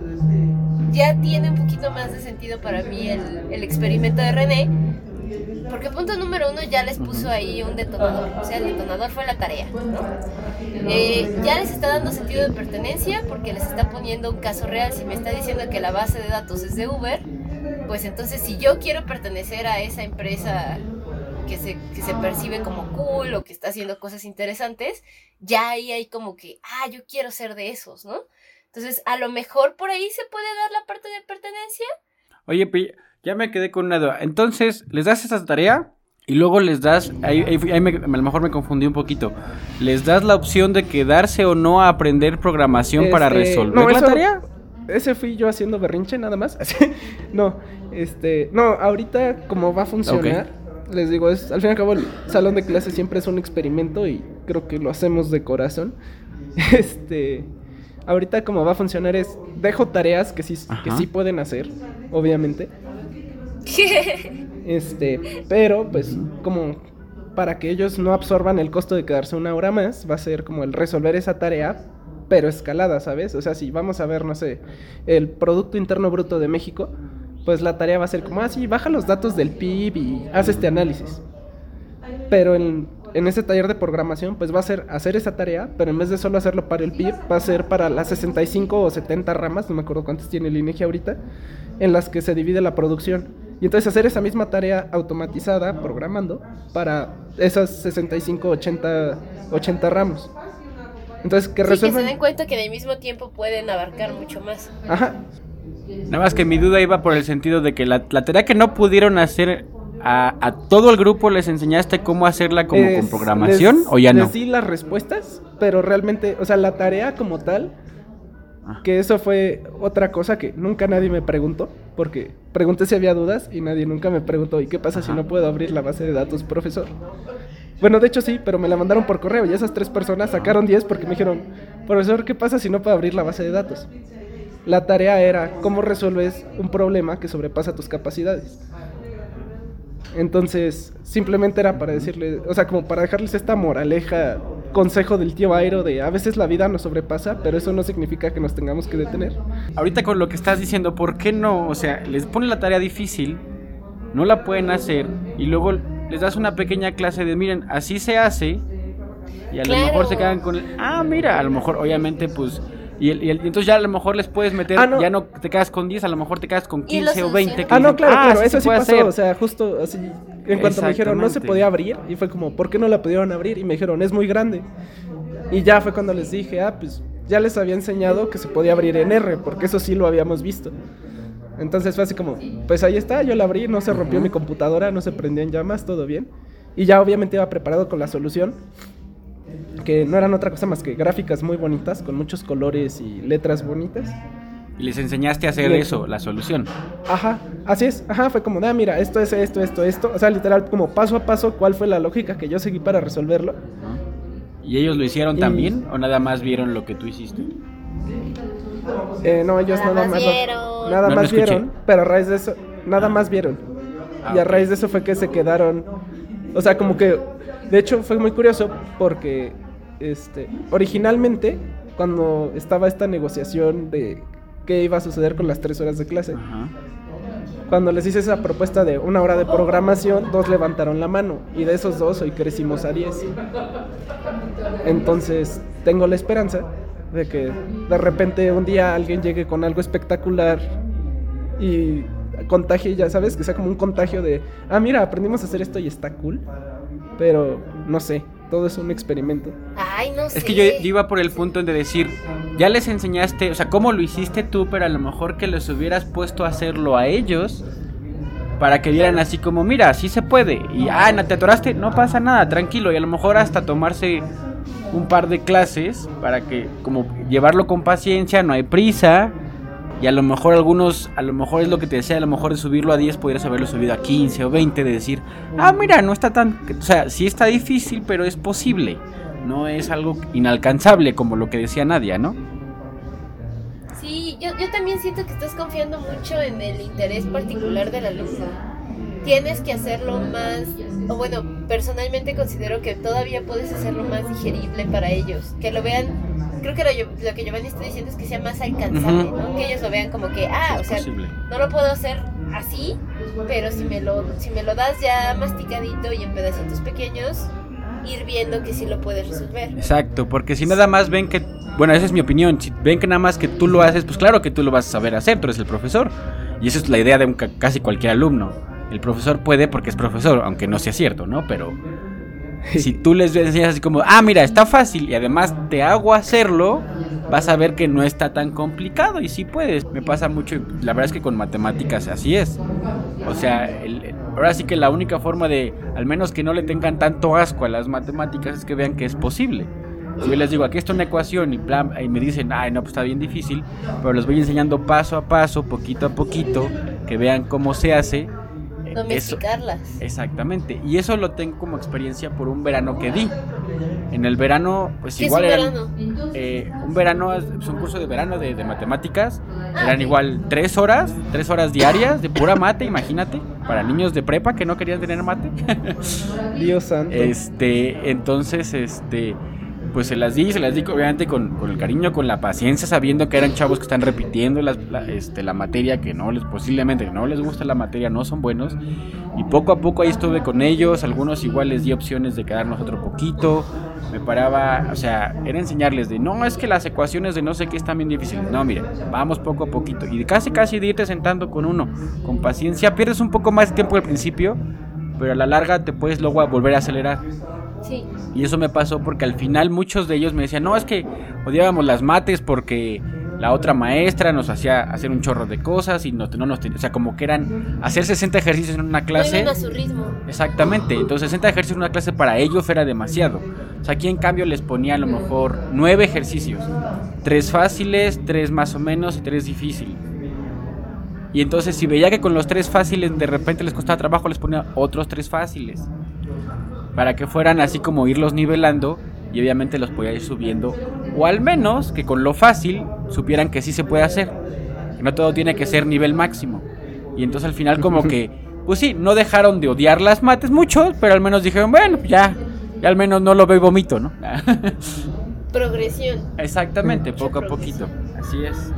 Speaker 2: ya tiene un poquito más de sentido para mí el, el experimento de René, porque punto número uno ya les puso ahí un detonador. O sea, el detonador fue la tarea, ¿no? Eh, ya les está dando sentido de pertenencia porque les está poniendo un caso real. Si me está diciendo que la base de datos es de Uber, pues entonces si yo quiero pertenecer a esa empresa que se, que se percibe como cool o que está haciendo cosas interesantes, ya ahí hay como que, ah, yo quiero ser de esos, ¿no? Entonces, a lo mejor por ahí se puede dar la parte de pertenencia.
Speaker 1: Oye, ya me quedé con una duda. Entonces, les das esa tarea y luego les das, ahí, a lo mejor me confundí un poquito, les das la opción de quedarse o no a aprender programación para este, resolver la tarea.
Speaker 3: Ese fui yo haciendo berrinche nada más. no, este, no, ahorita como va a funcionar, les digo, es, al fin y al cabo el salón de clases siempre es un experimento y creo que lo hacemos de corazón. Este, ahorita como va a funcionar es, dejo tareas que sí, que sí pueden hacer, obviamente este, pero pues como para que ellos no absorban el costo de quedarse una hora más, va a ser como el resolver esa tarea, pero escalada, ¿sabes? O sea, si vamos a ver, no sé, el Producto Interno Bruto de México, pues la tarea va a ser como, ah, sí, baja los datos del PIB y haz este análisis. Pero en, en ese taller de programación, pues va a ser hacer esa tarea, pero en vez de solo hacerlo para el PIB, va a ser para las 65 o 70 ramas, no me acuerdo cuántas tiene el INEGI ahorita, en las que se divide la producción. Y entonces hacer esa misma tarea automatizada, programando, para esas 65, 80, 80 ramos. Entonces, que resuelvan...
Speaker 2: que se den cuenta que en el mismo tiempo pueden abarcar mucho más.
Speaker 3: Ajá.
Speaker 1: Nada más que mi duda iba por el sentido de que la, tarea que no pudieron hacer a, todo el grupo les enseñaste cómo hacerla como con programación o ya no.
Speaker 3: Les di las respuestas, pero realmente, o sea, la tarea como tal Ah. Que eso fue otra cosa que nunca nadie me preguntó, porque pregunté si había dudas y nadie nunca me preguntó, ¿y qué pasa si no puedo abrir la base de datos, profesor? Bueno, de hecho sí, pero me la mandaron por correo y esas tres personas sacaron 10 porque me dijeron, profesor, ¿qué pasa si no puedo abrir la base de datos? La tarea era cómo resuelves un problema que sobrepasa tus capacidades. Entonces, simplemente era para decirle, o sea, como para dejarles esta moraleja, consejo del tío Airo de a veces la vida nos sobrepasa, pero eso no significa que nos tengamos que detener.
Speaker 1: Ahorita con lo que estás diciendo, ¿por qué no? O sea, les ponen la tarea difícil, no la pueden hacer y luego les das una pequeña clase de, miren, así se hace y a lo mejor se quedan con el, ah, mira, a lo mejor obviamente pues y, entonces ya a lo mejor les puedes meter, ah, ya no te quedas con 10, a lo mejor te quedas con 15 o 20.
Speaker 3: ah, no, claro, claro, ah, eso sí pasó, hacer. o sea, justo así, en cuanto me dijeron no se podía abrir, y fue como, ¿por qué no la pudieron abrir? Y me dijeron, es muy grande. Y ya fue cuando les dije, ah, pues ya les había enseñado que se podía abrir en R, porque eso sí lo habíamos visto. Entonces fue así como, pues ahí está, yo la abrí, no se rompió mi computadora, no se prendió en llamas, todo bien. Y ya obviamente iba preparado con la solución que no eran otra cosa más que gráficas muy bonitas, con muchos colores y letras bonitas.
Speaker 1: Y les enseñaste a hacer eso, la solución.
Speaker 3: Ajá, así es, ajá, fue como, ah, mira, esto es esto, esto, esto. O sea, literal, como paso a paso, cuál fue la lógica que yo seguí para resolverlo.
Speaker 1: ¿Y ellos lo hicieron también o nada más vieron lo que tú hiciste?
Speaker 3: Eh, no, ellos nada, más, vieron. nada más vieron, pero a raíz de eso, nada más vieron. Ah, y a raíz de eso fue que se quedaron, o sea, como que, de hecho fue muy curioso porque este, originalmente, cuando estaba esta negociación de qué iba a suceder con las tres horas de clase, cuando les hice esa propuesta de una hora de programación, dos levantaron la mano y de esos dos hoy crecimos a diez. Entonces, tengo la esperanza de que de repente un día alguien llegue con algo espectacular y contagie, ya sabes, que sea como un contagio de, ah, mira, aprendimos a hacer esto y está cool, pero no sé, todo es un experimento.
Speaker 2: Ay, no sé.
Speaker 1: Es que yo, iba por el punto de decir, ya les enseñaste, o sea, cómo lo hiciste tú, pero a lo mejor que les hubieras puesto a hacerlo a ellos para que vieran así como, mira, sí se puede. Y, ah, no te atoraste, no pasa nada, tranquilo. Y a lo mejor hasta tomarse un par de clases para que como llevarlo con paciencia, no hay prisa. Y a lo mejor algunos, a lo mejor es lo que te decía, a lo mejor de subirlo a 10 podrías haberlo subido a 15 o 20, de decir, ah, mira, no está tan, o sea, sí está difícil, pero es posible. No es algo inalcanzable como lo que decía Nadia, ¿no?
Speaker 2: Sí, yo, yo también siento que estás confiando mucho en el interés particular del alumno. Tienes que hacerlo más, o bueno, personalmente considero que todavía puedes hacerlo más digerible para ellos, que lo vean creo que lo, lo, que Giovanni está diciendo es que sea más alcanzable, ¿no? Que ellos lo vean como que, ah, o sea, no lo puedo hacer así, pero si me lo, si me lo das ya masticadito y en pedacitos pequeños, ir viendo que sí lo puedes resolver.
Speaker 1: Exacto, porque si nada más ven que, bueno, esa es mi opinión, si ven que nada más que tú lo haces, pues claro que tú lo vas a saber hacer, tú eres el profesor. Y esa es la idea de un, casi cualquier alumno. El profesor puede porque es profesor, aunque no sea cierto, ¿no? Pero si tú les enseñas así como, ah, mira, está fácil y además te hago hacerlo, vas a ver que no está tan complicado y sí puedes. Me pasa mucho, la verdad es que con matemáticas así es. O sea, ahora sí que la única forma de, al menos que no le tengan tanto asco a las matemáticas, es que vean que es posible. Si yo les digo, aquí está una ecuación y, plan, y me dicen, ay, no, pues está bien difícil, pero les voy enseñando paso a paso, poquito a poquito, que vean cómo se hace
Speaker 2: Domesticarlas.
Speaker 1: exactamente. Y eso lo tengo como experiencia por un verano que di. En el verano, pues igual
Speaker 2: es
Speaker 1: un
Speaker 2: verano?
Speaker 1: Eh, un verano, es un curso de verano de, de matemáticas.
Speaker 2: Ah,
Speaker 1: eran igual tres horas, tres horas diarias de pura mate, imagínate. Para niños de prepa que no querían tener mate.
Speaker 3: Dios santo.
Speaker 1: Este, entonces, este, pues se las di, se las di obviamente con, con el cariño, con la paciencia, sabiendo que eran chavos que están repitiendo las- la, este, la materia, que no les, posiblemente no les gusta la materia, no son buenos. Y poco a poco ahí estuve con ellos, algunos igual les di opciones de quedarnos otro poquito. Me paraba, o sea, era enseñarles de, no, es que las ecuaciones de no sé qué están bien difíciles. No, miren, vamos poco a poquito. Y casi, casi de irte sentando con uno, con paciencia. Pierdes un poco más tiempo al principio, pero a la larga te puedes luego volver a acelerar.
Speaker 2: Sí.
Speaker 1: Y eso me pasó porque al final muchos de ellos me decían, no, es que odiábamos las mates porque la otra maestra nos hacía hacer un chorro de cosas y no, no nos ten- O sea, como que eran hacer 60 ejercicios en una clase.
Speaker 2: a su ritmo.
Speaker 1: Exactamente, entonces 60 ejercicios en una clase para ellos era demasiado. O sea, aquí en cambio les ponía a lo mejor 9 ejercicios. Tres fáciles, tres más o menos y tres difíciles. Y entonces si veía que con los tres fáciles de repente les costaba trabajo, les ponía otros tres fáciles. Para que fueran así como irlos nivelando y obviamente los podía ir subiendo. O al menos que con lo fácil supieran que sí se puede hacer. Que no todo tiene que ser nivel máximo. Y entonces al final como que, pues sí, no dejaron de odiar las mates muchos, pero al menos dijeron, bueno, ya, ya al menos no lo veo y vomito, ¿no?
Speaker 2: Progresión.
Speaker 1: Exactamente,
Speaker 2: Mucha
Speaker 1: poco a poquito. Así es.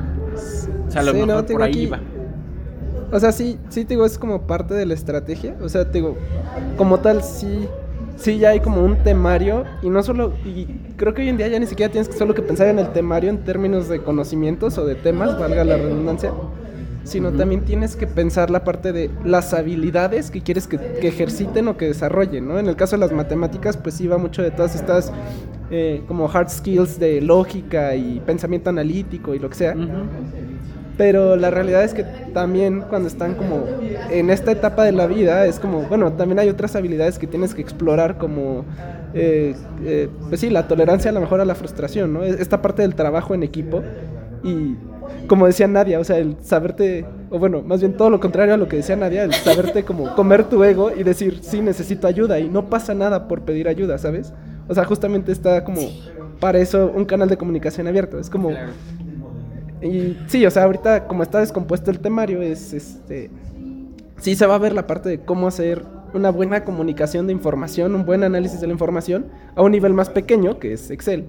Speaker 1: O sea, a lo
Speaker 3: Sí,
Speaker 1: mejor por ahí
Speaker 3: aquí-
Speaker 1: iba.
Speaker 3: O sea, sí, sí, te digo, es como parte de la estrategia. O sea, te digo, como tal, sí, sí ya hay como un temario. Y no solo, y creo que hoy en día ya ni siquiera tienes que solo que pensar en el temario en términos de conocimientos o de temas, valga la redundancia. Sino también tienes que pensar la parte de las habilidades que quieres que, que ejerciten o que desarrollen, ¿no? En el caso de las matemáticas, pues sí va mucho de todas estas eh, como hard skills de lógica y pensamiento analítico y lo que sea.
Speaker 1: Ujú.
Speaker 3: Pero la realidad es que también cuando están como en esta etapa de la vida es como, bueno, también hay otras habilidades que tienes que explorar como, eh, eh, pues sí, la tolerancia a lo mejor a la frustración, ¿no? Es- Esta parte del trabajo en equipo y como decía Nadia, o sea, el saberte, o bueno, más bien todo lo contrario a lo que decía Nadia, el saberte como comer tu ego y decir, sí, necesito ayuda y no pasa nada por pedir ayuda, ¿sabes? O sea, justamente está como para eso un canal de comunicación abierto, es como... Y sí, o sea, ahorita como está descompuesto el temario, es este. Sí se va a ver la parte de cómo hacer una buena comunicación de información, un buen análisis de la información a un nivel más pequeño, que es Excel.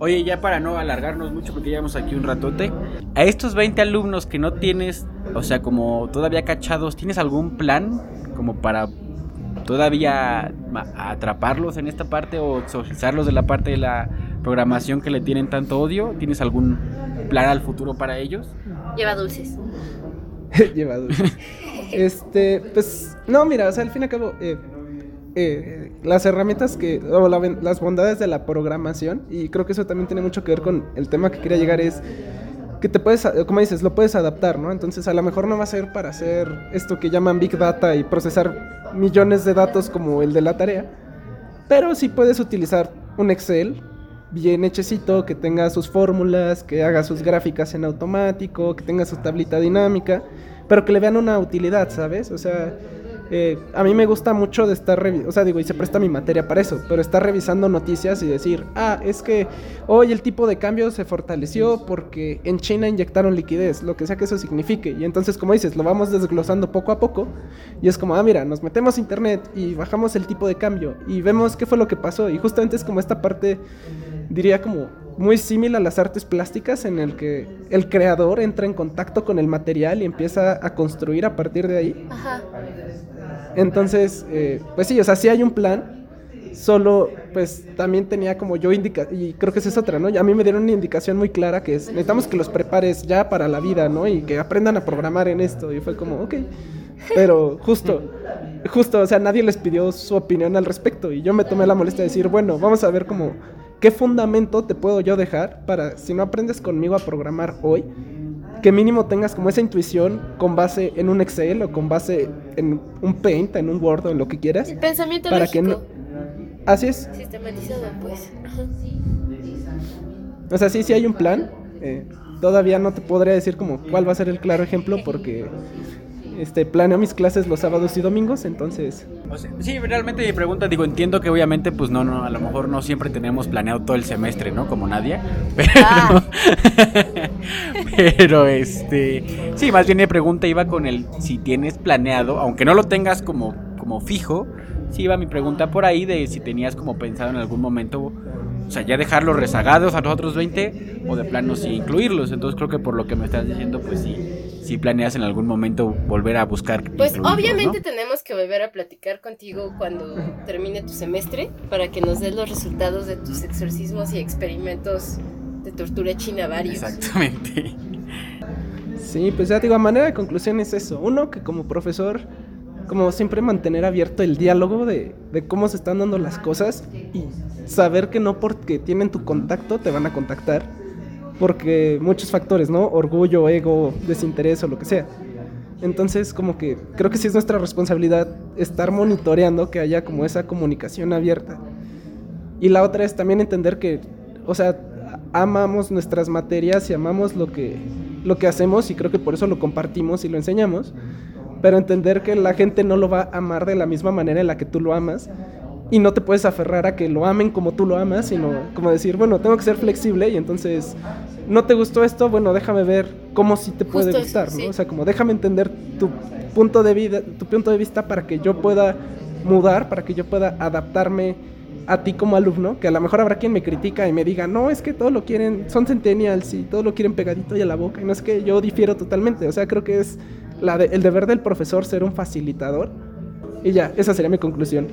Speaker 1: Oye, ya para no alargarnos mucho, porque llevamos aquí un ratote, a estos 20 alumnos que no tienes, o sea, como todavía cachados, ¿tienes algún plan como para todavía atraparlos en esta parte o socializarlos de la parte de la programación que le tienen tanto odio? ¿Tienes algún plan al futuro para ellos?
Speaker 2: Lleva dulces.
Speaker 3: Lleva dulces. Este, pues, no, mira, o sea, al fin y al cabo, eh, eh, las herramientas que, o la las bondades de la programación, y creo que eso también tiene mucho que ver con el tema que quería llegar, es que te puedes, como dices, lo puedes adaptar, ¿no? Entonces, a lo mejor no va a ser para hacer esto que llaman Big Data y procesar millones de datos como el de la tarea, pero sí puedes utilizar un Excel bien hechecito, que tenga sus fórmulas, que haga sus gráficas en automático, que tenga su tablita dinámica, pero que le vean una utilidad, ¿sabes? O sea, eh, a mí me gusta mucho de estar, o sea, digo, y se presta mi materia para eso, pero estar revisando noticias y decir, ah, es que hoy el tipo de cambio se fortaleció porque en China inyectaron liquidez, lo que sea que eso signifique. Y entonces, como dices, lo vamos desglosando poco a poco y es como, ah, mira, nos metemos a internet y bajamos el tipo de cambio y vemos qué fue lo que pasó. Y justamente es como esta parte, diría como muy similar a las artes plásticas en el que el creador entra en contacto con el material y empieza a construir a partir de ahí. Ajá. Entonces, eh, pues sí, o sea, sí hay un plan, solo pues también tenía como yo indica y creo que esa es otra, ¿no? A mí me dieron una indicación muy clara que es, necesitamos que los prepares ya para la vida, ¿no? Y que aprendan a programar en esto. Y fue como, ok. Pero justo, justo, o sea, nadie les pidió su opinión al respecto. Y yo me tomé la molestia de decir, bueno, vamos a ver como, ¿qué fundamento te puedo yo dejar para, si no aprendes conmigo a programar hoy, que mínimo tengas como esa intuición con base en un Excel o con base en un Paint, en un Word o en lo que quieras.
Speaker 2: El pensamiento para Que no...
Speaker 3: Así es.
Speaker 2: Sistematizado, pues.
Speaker 3: O sea, sí, sí hay un plan. Eh, todavía no te podría decir como cuál va a ser el claro ejemplo porque este, planeo mis clases los sábados y domingos, entonces...
Speaker 1: sí, realmente mi pregunta, digo, entiendo que obviamente, pues no, no, a lo mejor no siempre tenemos planeado todo el semestre, ¿no? Como nadie, pero... Ah. pero, este... Sí, más bien mi pregunta iba con el si tienes planeado, aunque no lo tengas como, como fijo, sí iba mi pregunta por ahí de si tenías como pensado en algún momento o sea, ya dejarlos rezagados a los otros 20 o de plano sí incluirlos. Entonces creo que por lo que me estás diciendo, pues sí, sí planeas en algún momento volver a buscar.
Speaker 2: Pues obviamente tenemos que volver a platicar contigo cuando termine tu semestre para que nos des los resultados de tus exorcismos y experimentos de tortura china varios.
Speaker 1: Exactamente.
Speaker 3: Sí, pues ya digo, a manera de conclusión es eso. Uno, que como profesor como siempre mantener abierto el diálogo de, de, cómo se están dando las cosas y saber que no porque tienen tu contacto te van a contactar, porque muchos factores, ¿no? Orgullo, ego, desinterés o lo que sea. Entonces, como que creo que sí es nuestra responsabilidad estar monitoreando que haya como esa comunicación abierta. Y la otra es también entender que, o sea, amamos nuestras materias y amamos lo que, lo que hacemos y creo que por eso lo compartimos y lo enseñamos, pero entender que la gente no lo va a amar de la misma manera en la que tú lo amas y no te puedes aferrar a que lo amen como tú lo amas, sino como decir, bueno, tengo que ser flexible y entonces, ¿no te gustó esto? Bueno, déjame ver cómo sí te puede gustar, ¿no? O sea, como déjame entender tu punto de vida, tu punto de vista para que yo pueda mudar, para que yo pueda adaptarme a ti como alumno, que a lo mejor habrá quien me critica y me diga, no, es que todo lo quieren, son centennials y todo lo quieren pegadito y a la boca, y no es que yo difiero totalmente, o sea, creo que es la el deber del profesor ser un facilitador, y ya, esa sería mi conclusión.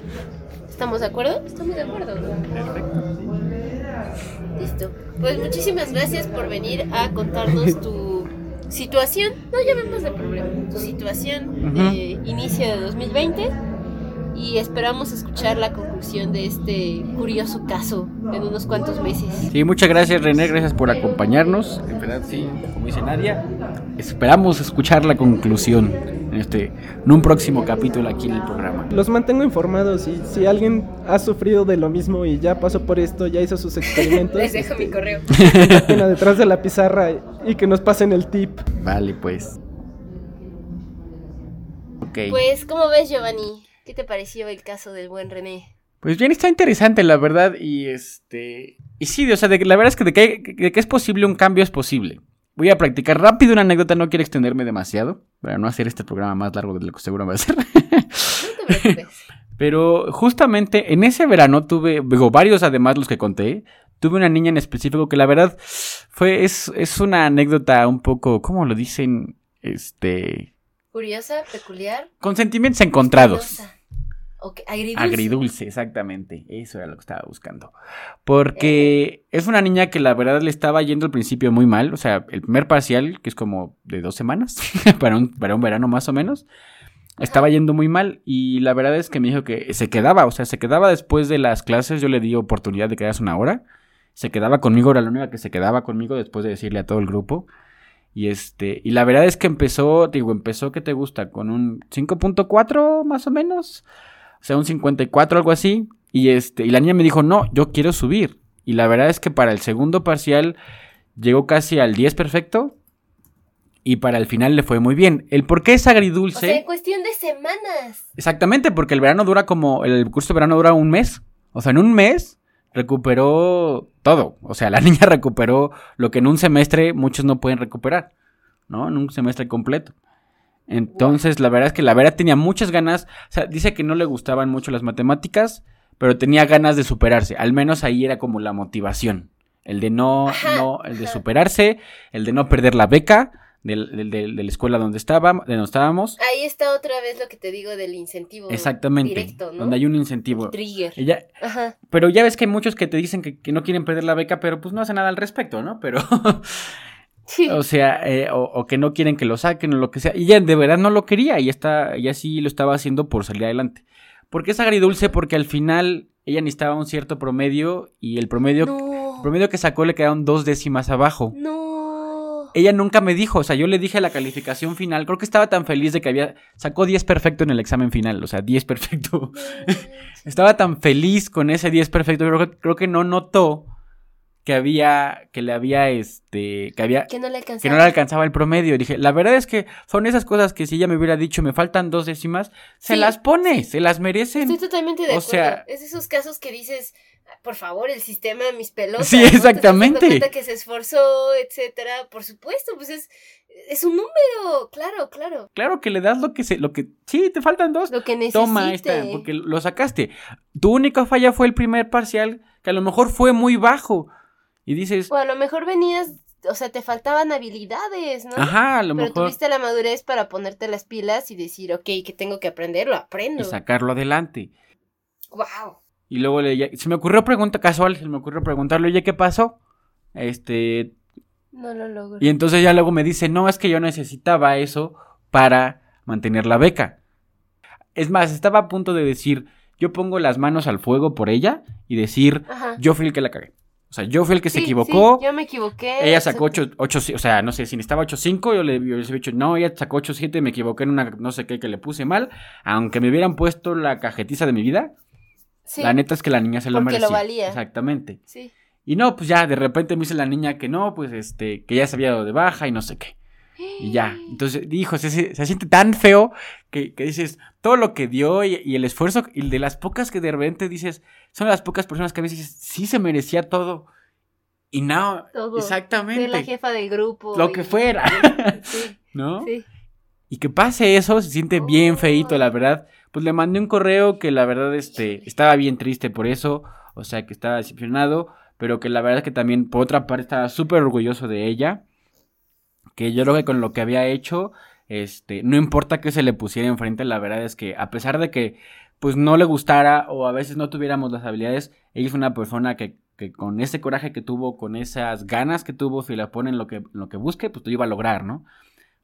Speaker 2: ¿Estamos de acuerdo? Estamos de acuerdo. Listo. Pues muchísimas gracias por venir a contarnos tu situación, no llamemos de problema, tu situación de inicio de 2020 y esperamos escuchar la conclusión de este curioso caso en unos cuantos meses.
Speaker 1: Sí, muchas gracias René, gracias por acompañarnos. En verdad, sí, como dice Nadia, esperamos escuchar la conclusión en, este, en un próximo capítulo aquí en el programa.
Speaker 3: Los mantengo informados y si alguien ha sufrido de lo mismo y ya pasó por esto, ya hizo sus experimentos.
Speaker 2: Les dejo mi correo.
Speaker 3: detrás de la pizarra y que nos pasen el tip.
Speaker 1: Vale, pues.
Speaker 2: Okay. Pues, ¿cómo ves, Giovanni? ¿Qué te pareció el caso del buen René?
Speaker 1: Pues bien, está interesante, la verdad. Y este. Y sí, o sea, de, la verdad es que de que, es posible un cambio es posible. Voy a practicar rápido una anécdota, no quiero extenderme demasiado. Para no hacer este programa más largo de lo que seguro va a ser. No te preocupes. Pero justamente en ese verano tuve, digo, varios además los que conté, tuve una niña en específico que la verdad fue, es, es una anécdota un poco, ¿cómo lo dicen? Este...
Speaker 2: Curiosa, peculiar.
Speaker 1: Con sentimientos encontrados.
Speaker 2: Agridulce.
Speaker 1: Agridulce, exactamente. Eso era lo que estaba buscando. Porque eh. es una niña que la verdad le estaba yendo al principio muy mal. O sea, el primer parcial, que es como de dos semanas, para, un, para un verano más o menos, estaba yendo muy mal. Y la verdad es que me dijo que se quedaba. O sea, se quedaba después de las clases. Yo le di oportunidad de quedarse una hora. Se quedaba conmigo, era la única que se quedaba conmigo después de decirle a todo el grupo. Y este, y la verdad es que empezó, digo, empezó que te gusta con un 5.4 más o menos. O sea, un 54, algo así. Y, este, y la niña me dijo, no, yo quiero subir. Y la verdad es que para el segundo parcial llegó casi al 10 perfecto. Y para el final le fue muy bien. El por qué es agridulce.
Speaker 2: O sea, en cuestión de semanas.
Speaker 1: Exactamente, porque el verano dura como. El curso de verano dura un mes. O sea, en un mes recuperó todo. O sea, la niña recuperó lo que en un semestre muchos no pueden recuperar. ¿No? En un semestre completo. Entonces, la verdad es que la verdad tenía muchas ganas. O sea, dice que no le gustaban mucho las matemáticas, pero tenía ganas de superarse. Al menos ahí era como la motivación. El de no,
Speaker 2: Ajá,
Speaker 1: no, el de
Speaker 2: ajá.
Speaker 1: superarse, el de no perder la beca del- del- del- de, la escuela donde, estaba, de donde estábamos.
Speaker 2: Ahí está otra vez lo que te digo del incentivo.
Speaker 1: Exactamente.
Speaker 2: Directo, ¿no?
Speaker 1: Donde hay un incentivo.
Speaker 2: Trigger.
Speaker 1: Ella,
Speaker 2: Ajá.
Speaker 1: pero ya ves que hay muchos que te dicen que, que no quieren perder la beca, pero pues no hacen nada al respecto, ¿no? Pero,
Speaker 2: Sí.
Speaker 1: o sea, eh, o, o que no quieren que lo saquen o lo que sea. Y ella de verdad no lo quería y está, ella sí lo estaba haciendo por salir adelante. ¿Por qué es agridulce? Porque al final ella necesitaba un cierto promedio y el promedio,
Speaker 2: no.
Speaker 1: el promedio que sacó le quedaron dos décimas abajo.
Speaker 2: No.
Speaker 1: Ella nunca me dijo, o sea, yo le dije la calificación final, creo que estaba tan feliz de que había, sacó 10 perfecto en el examen final, o sea, 10 perfecto. Estaba tan feliz con ese 10 perfecto, creo, que- creo que no notó que había, que le había, este, que había,
Speaker 2: Que no le alcanzaba.
Speaker 1: que no le alcanzaba el promedio. Dije, la verdad es que son esas cosas que si ella me hubiera dicho, me faltan dos décimas, se las pone, se las merecen.
Speaker 2: Estoy totalmente de
Speaker 1: O
Speaker 2: acuerdo.
Speaker 1: sea-
Speaker 2: es de esos casos que dices, por favor, el sistema, mis pelotas.
Speaker 1: Sí, exactamente.
Speaker 2: que se esforzó, etcétera. Por supuesto, pues es, es un número. Claro, claro.
Speaker 1: Claro que le das lo que se, lo que, sí, te faltan dos.
Speaker 2: Lo que necesite.
Speaker 1: Toma, está, porque lo sacaste. Tu única falla fue el primer parcial, que a lo mejor fue muy bajo. Y dices,
Speaker 2: O a lo mejor venías, o sea, te faltaban habilidades, ¿no?
Speaker 1: ajá, a lo
Speaker 2: Pero
Speaker 1: mejor.
Speaker 2: tuviste la madurez para ponerte las pilas y decir, ok, que tengo que aprender, lo aprendo.
Speaker 1: Y sacarlo adelante.
Speaker 2: Wow.
Speaker 1: Y luego le, se me ocurrió pregunta casual, se me ocurrió preguntarle, oye, ¿qué pasó? Este,
Speaker 2: No lo logro.
Speaker 1: y entonces ya luego me dice, no, es que yo necesitaba eso para mantener la beca. Es más, estaba a punto de decir, yo pongo las manos al fuego por ella y decir,
Speaker 2: Ajá.
Speaker 1: yo fui el que la cagué. O sea, yo fui el que se equivocó.
Speaker 2: sí, yo me equivoqué.
Speaker 1: Ella sacó
Speaker 2: o sea,
Speaker 1: 8, 8, o sea, no sé, si necesitaba 8.5, yo le había dicho, no, ella sacó 8.7, me equivoqué en una no sé qué que le puse mal. Aunque me hubieran puesto la cajetiza de mi vida,
Speaker 2: Sí,
Speaker 1: la neta es que la niña se lo
Speaker 2: Porque lo
Speaker 1: merecía.
Speaker 2: valía.
Speaker 1: Exactamente.
Speaker 2: sí.
Speaker 1: Y no, pues ya, de repente me dice la niña que no, pues este, que ya se había dado de baja y no sé qué. Y ya. Entonces, dijo, se, se- siente tan feo que, que dices, todo lo que dio y, y el esfuerzo, y de las pocas que de repente dices, son las pocas personas que a veces dices, sí se merecía todo. Y no,
Speaker 2: Todo.
Speaker 1: exactamente.
Speaker 2: Ser la jefa del grupo.
Speaker 1: Lo que
Speaker 2: y-
Speaker 1: fuera.
Speaker 2: Sí,
Speaker 1: ¿No?
Speaker 2: sí.
Speaker 1: Y que pase eso, se siente bien
Speaker 2: Oh.
Speaker 1: feito, la verdad. Pues le mandé un correo que la verdad este, estaba bien triste por eso, o sea que estaba decepcionado, pero que la verdad es que también por otra parte estaba súper orgulloso de ella, que yo creo que con lo que había hecho, este, no importa que se le pusiera enfrente, la verdad es que a pesar de que pues no le gustara o a veces no tuviéramos las habilidades, ella es una persona que, que con ese coraje que tuvo, con esas ganas que tuvo, si la pone en lo que, lo que busque, pues lo iba a lograr, ¿no?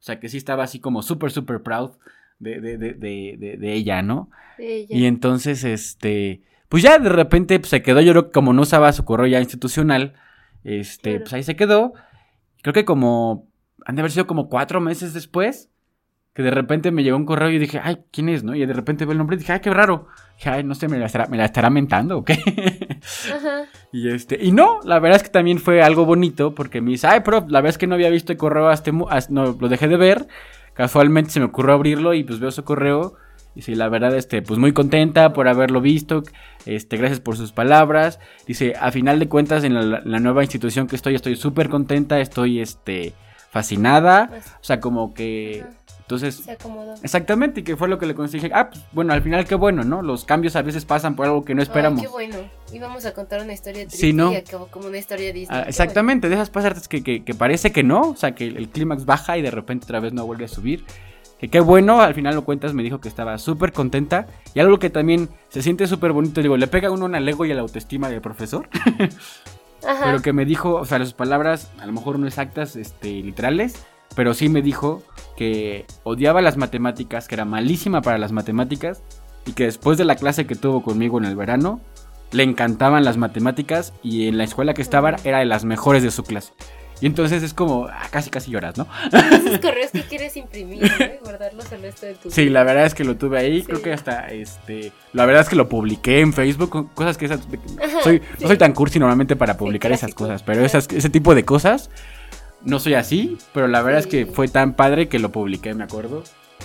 Speaker 1: O sea que sí estaba así como súper, súper proud de, de, de, de, ella, ¿no?
Speaker 2: Ella.
Speaker 1: Y entonces, este, pues ya de repente pues, se quedó, yo creo que como no usaba su correo ya institucional, este,
Speaker 2: Claro.
Speaker 1: pues ahí se quedó. Creo que como, han de haber sido como cuatro meses después, que de repente me llegó un correo y dije, ay, ¿quién es, no? Y de repente veo el nombre y dije, ay, qué raro. Dije, ay, no sé, me la estará, me la estará mentando o qué.
Speaker 2: Ajá.
Speaker 1: Y este, y no, la verdad es que también fue algo bonito porque me dice, ay, pero la verdad es que no había visto el correo hasta, hasta- no, lo dejé de ver. Casualmente se me ocurrió abrirlo y pues veo su correo. Y sí, la verdad, este, pues muy contenta por haberlo visto. Este, gracias por sus palabras. Dice, a final de cuentas, en la, la nueva institución que estoy, estoy súper contenta, estoy, este, fascinada.
Speaker 2: Pues,
Speaker 1: O sea, como que,
Speaker 2: ajá,
Speaker 1: entonces,
Speaker 2: se acomodó.
Speaker 1: exactamente, y que fue lo que le conseguí. Ah, pues bueno, al final qué bueno, ¿no? Los cambios a veces pasan por algo que no esperamos.
Speaker 2: Ay, qué bueno. Íbamos a contar una historia triste
Speaker 1: Sí, ¿no?
Speaker 2: y acabó como una historia Disney.
Speaker 1: Ah, exactamente, de esas partes que, que- que parece que no, o sea, que el, el clímax baja y de repente otra vez no vuelve a subir. Que qué bueno, al final lo cuentas, me dijo que estaba súper contenta. Y algo que también se siente súper bonito, digo, le pega uno al ego y a la autoestima del profesor.
Speaker 2: Ajá.
Speaker 1: Pero que me dijo, o sea, sus palabras, a lo mejor no exactas, este, literales, pero sí me dijo que odiaba las matemáticas, que era malísima para las matemáticas, y que después de la clase que tuvo conmigo en el verano, le encantaban las matemáticas y en la escuela que estaba era de las mejores de su clase. Y entonces es como, ah, casi casi lloras, ¿no?
Speaker 2: Esos correos que quieres imprimir. Y guardarlos el resto de tu
Speaker 1: Sí,
Speaker 2: vida.
Speaker 1: la verdad es que lo tuve ahí,
Speaker 2: Sí.
Speaker 1: creo que hasta, este, la verdad es que lo publiqué en Facebook, cosas que esas,
Speaker 2: Ajá,
Speaker 1: soy,
Speaker 2: sí.
Speaker 1: no soy tan cursi normalmente para publicar esas cosas, pero esas, ese tipo de cosas, no soy así, pero la verdad es que
Speaker 2: Sí.
Speaker 1: fue tan padre que lo publiqué, me acuerdo,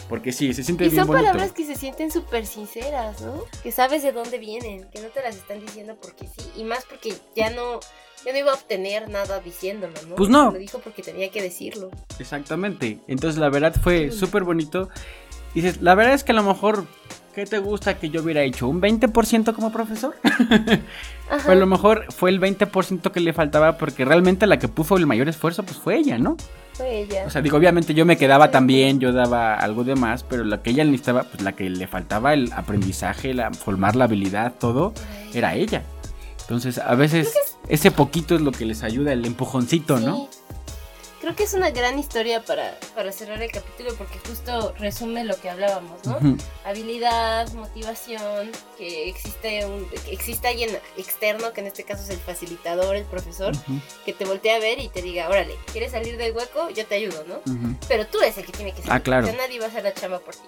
Speaker 1: porque sí, se siente
Speaker 2: Y
Speaker 1: bien
Speaker 2: son
Speaker 1: bonito.
Speaker 2: palabras que se sienten súper sinceras, ¿no? Que sabes de dónde vienen, que no te las están diciendo porque sí. Y más porque ya no, ya no iba a obtener nada diciéndolo, ¿no?
Speaker 1: Pues no.
Speaker 2: Lo dijo porque tenía que decirlo.
Speaker 1: Exactamente. Entonces la verdad fue súper bonito. Dices, la verdad es que a lo mejor, ¿qué te gusta que yo hubiera hecho? ¿Un 20% como profesor?
Speaker 2: Ajá.
Speaker 1: Pues a lo mejor fue el 20% que le faltaba porque realmente la que puso el mayor esfuerzo pues fue ella, ¿no?
Speaker 2: Fue ella.
Speaker 1: O sea, digo, obviamente yo me quedaba también, yo daba algo de más, pero la que ella necesitaba, pues la que le faltaba el aprendizaje, la, formar la habilidad, todo, era ella. Entonces, a veces ese poquito es lo que les ayuda, el empujoncito, ¿no?
Speaker 2: Sí. Creo que es una gran historia para, para cerrar el capítulo porque justo resume lo que hablábamos, ¿no?
Speaker 1: Ujú.
Speaker 2: Habilidad, motivación, que existe un, que existe alguien externo, que en este caso es el facilitador, el profesor, que te voltea a ver y te diga, órale, ¿quieres salir del hueco? Yo te ayudo, ¿no? Pero tú eres el que tiene que salir.
Speaker 1: Ah, claro.
Speaker 2: O sea, nadie va a hacer la chamba por ti.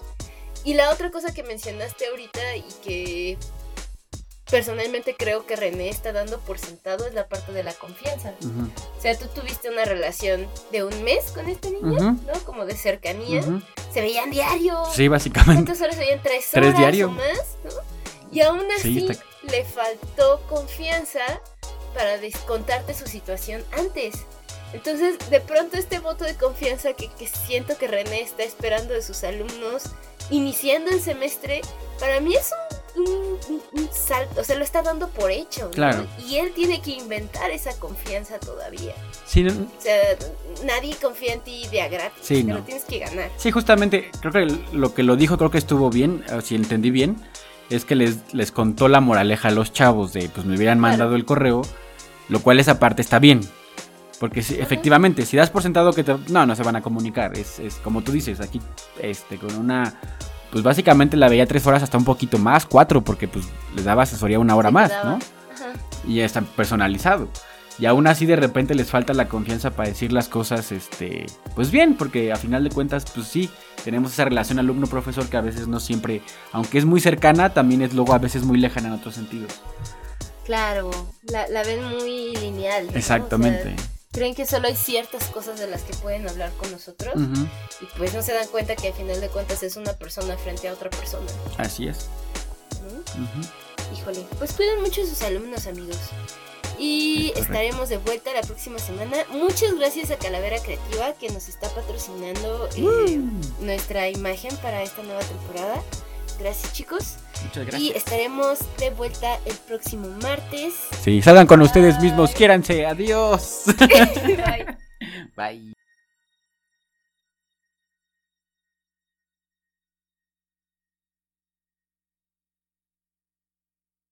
Speaker 2: Y la otra cosa que mencionaste ahorita y que personalmente creo que René está dando por sentado es la parte de la confianza.
Speaker 1: Ujú,
Speaker 2: O sea, tú tuviste una relación de un mes con esta niña,
Speaker 1: Ujú.
Speaker 2: ¿no? Como de cercanía. Se veían diario.
Speaker 1: Sí, básicamente.
Speaker 2: ¿Cuántas horas se veían? Tres
Speaker 1: Tres
Speaker 2: horas
Speaker 1: diario.
Speaker 2: o más, ¿no? Y aún así
Speaker 1: Sí, está-
Speaker 2: le faltó confianza para descontarte su situación antes. Entonces, de pronto este voto de confianza que, que siento que René está esperando de sus alumnos, iniciando el semestre, para mí es un, un- un- un salto, o sea, lo está dando por hecho. ¿no?
Speaker 1: Claro.
Speaker 2: Y él tiene que inventar esa confianza todavía.
Speaker 1: Sí, no-
Speaker 2: O sea, nadie confía en ti de a gratis,
Speaker 1: Sí,
Speaker 2: te
Speaker 1: no.
Speaker 2: lo tienes que ganar.
Speaker 1: Sí, justamente, creo que lo que lo dijo, creo que estuvo bien, si entendí bien, es que les, les contó la moraleja a los chavos de, pues me hubieran
Speaker 2: Claro.
Speaker 1: mandado el correo, lo cual esa parte está bien. Porque si- efectivamente, si das por sentado que te... No, no se van a comunicar, es, es como tú dices, aquí, este, con una... Pues básicamente la veía tres horas hasta un poquito más, cuatro, porque pues les daba asesoría una hora
Speaker 2: Sí,
Speaker 1: más. ¿no?
Speaker 2: Ajá.
Speaker 1: y ya está personalizado. Y aún así de repente les falta la confianza para decir las cosas, este, pues bien, porque a final de cuentas, pues sí, tenemos esa relación alumno-profesor que a veces no siempre, aunque es muy cercana, también es luego a veces muy lejana en otros sentidos.
Speaker 2: Claro, la, la ven muy lineal. ¿no?
Speaker 1: Exactamente.
Speaker 2: O sea, creen que solo hay ciertas cosas de las que pueden hablar con nosotros y pues no se dan cuenta que al final de cuentas es una persona frente a otra persona.
Speaker 1: Así es.
Speaker 2: Híjole, pues cuiden mucho a sus alumnos, amigos. Y
Speaker 1: Es
Speaker 2: estaremos de vuelta la próxima semana. Muchas gracias a Calavera Creativa que nos está patrocinando eh, nuestra imagen para esta nueva temporada. Gracias chicos.
Speaker 1: Muchas
Speaker 2: Y
Speaker 1: gracias.
Speaker 2: estaremos de vuelta el próximo martes.
Speaker 1: Sí, salgan con ustedes mismos, quiéranse, adiós.
Speaker 2: Bye.
Speaker 1: Bye.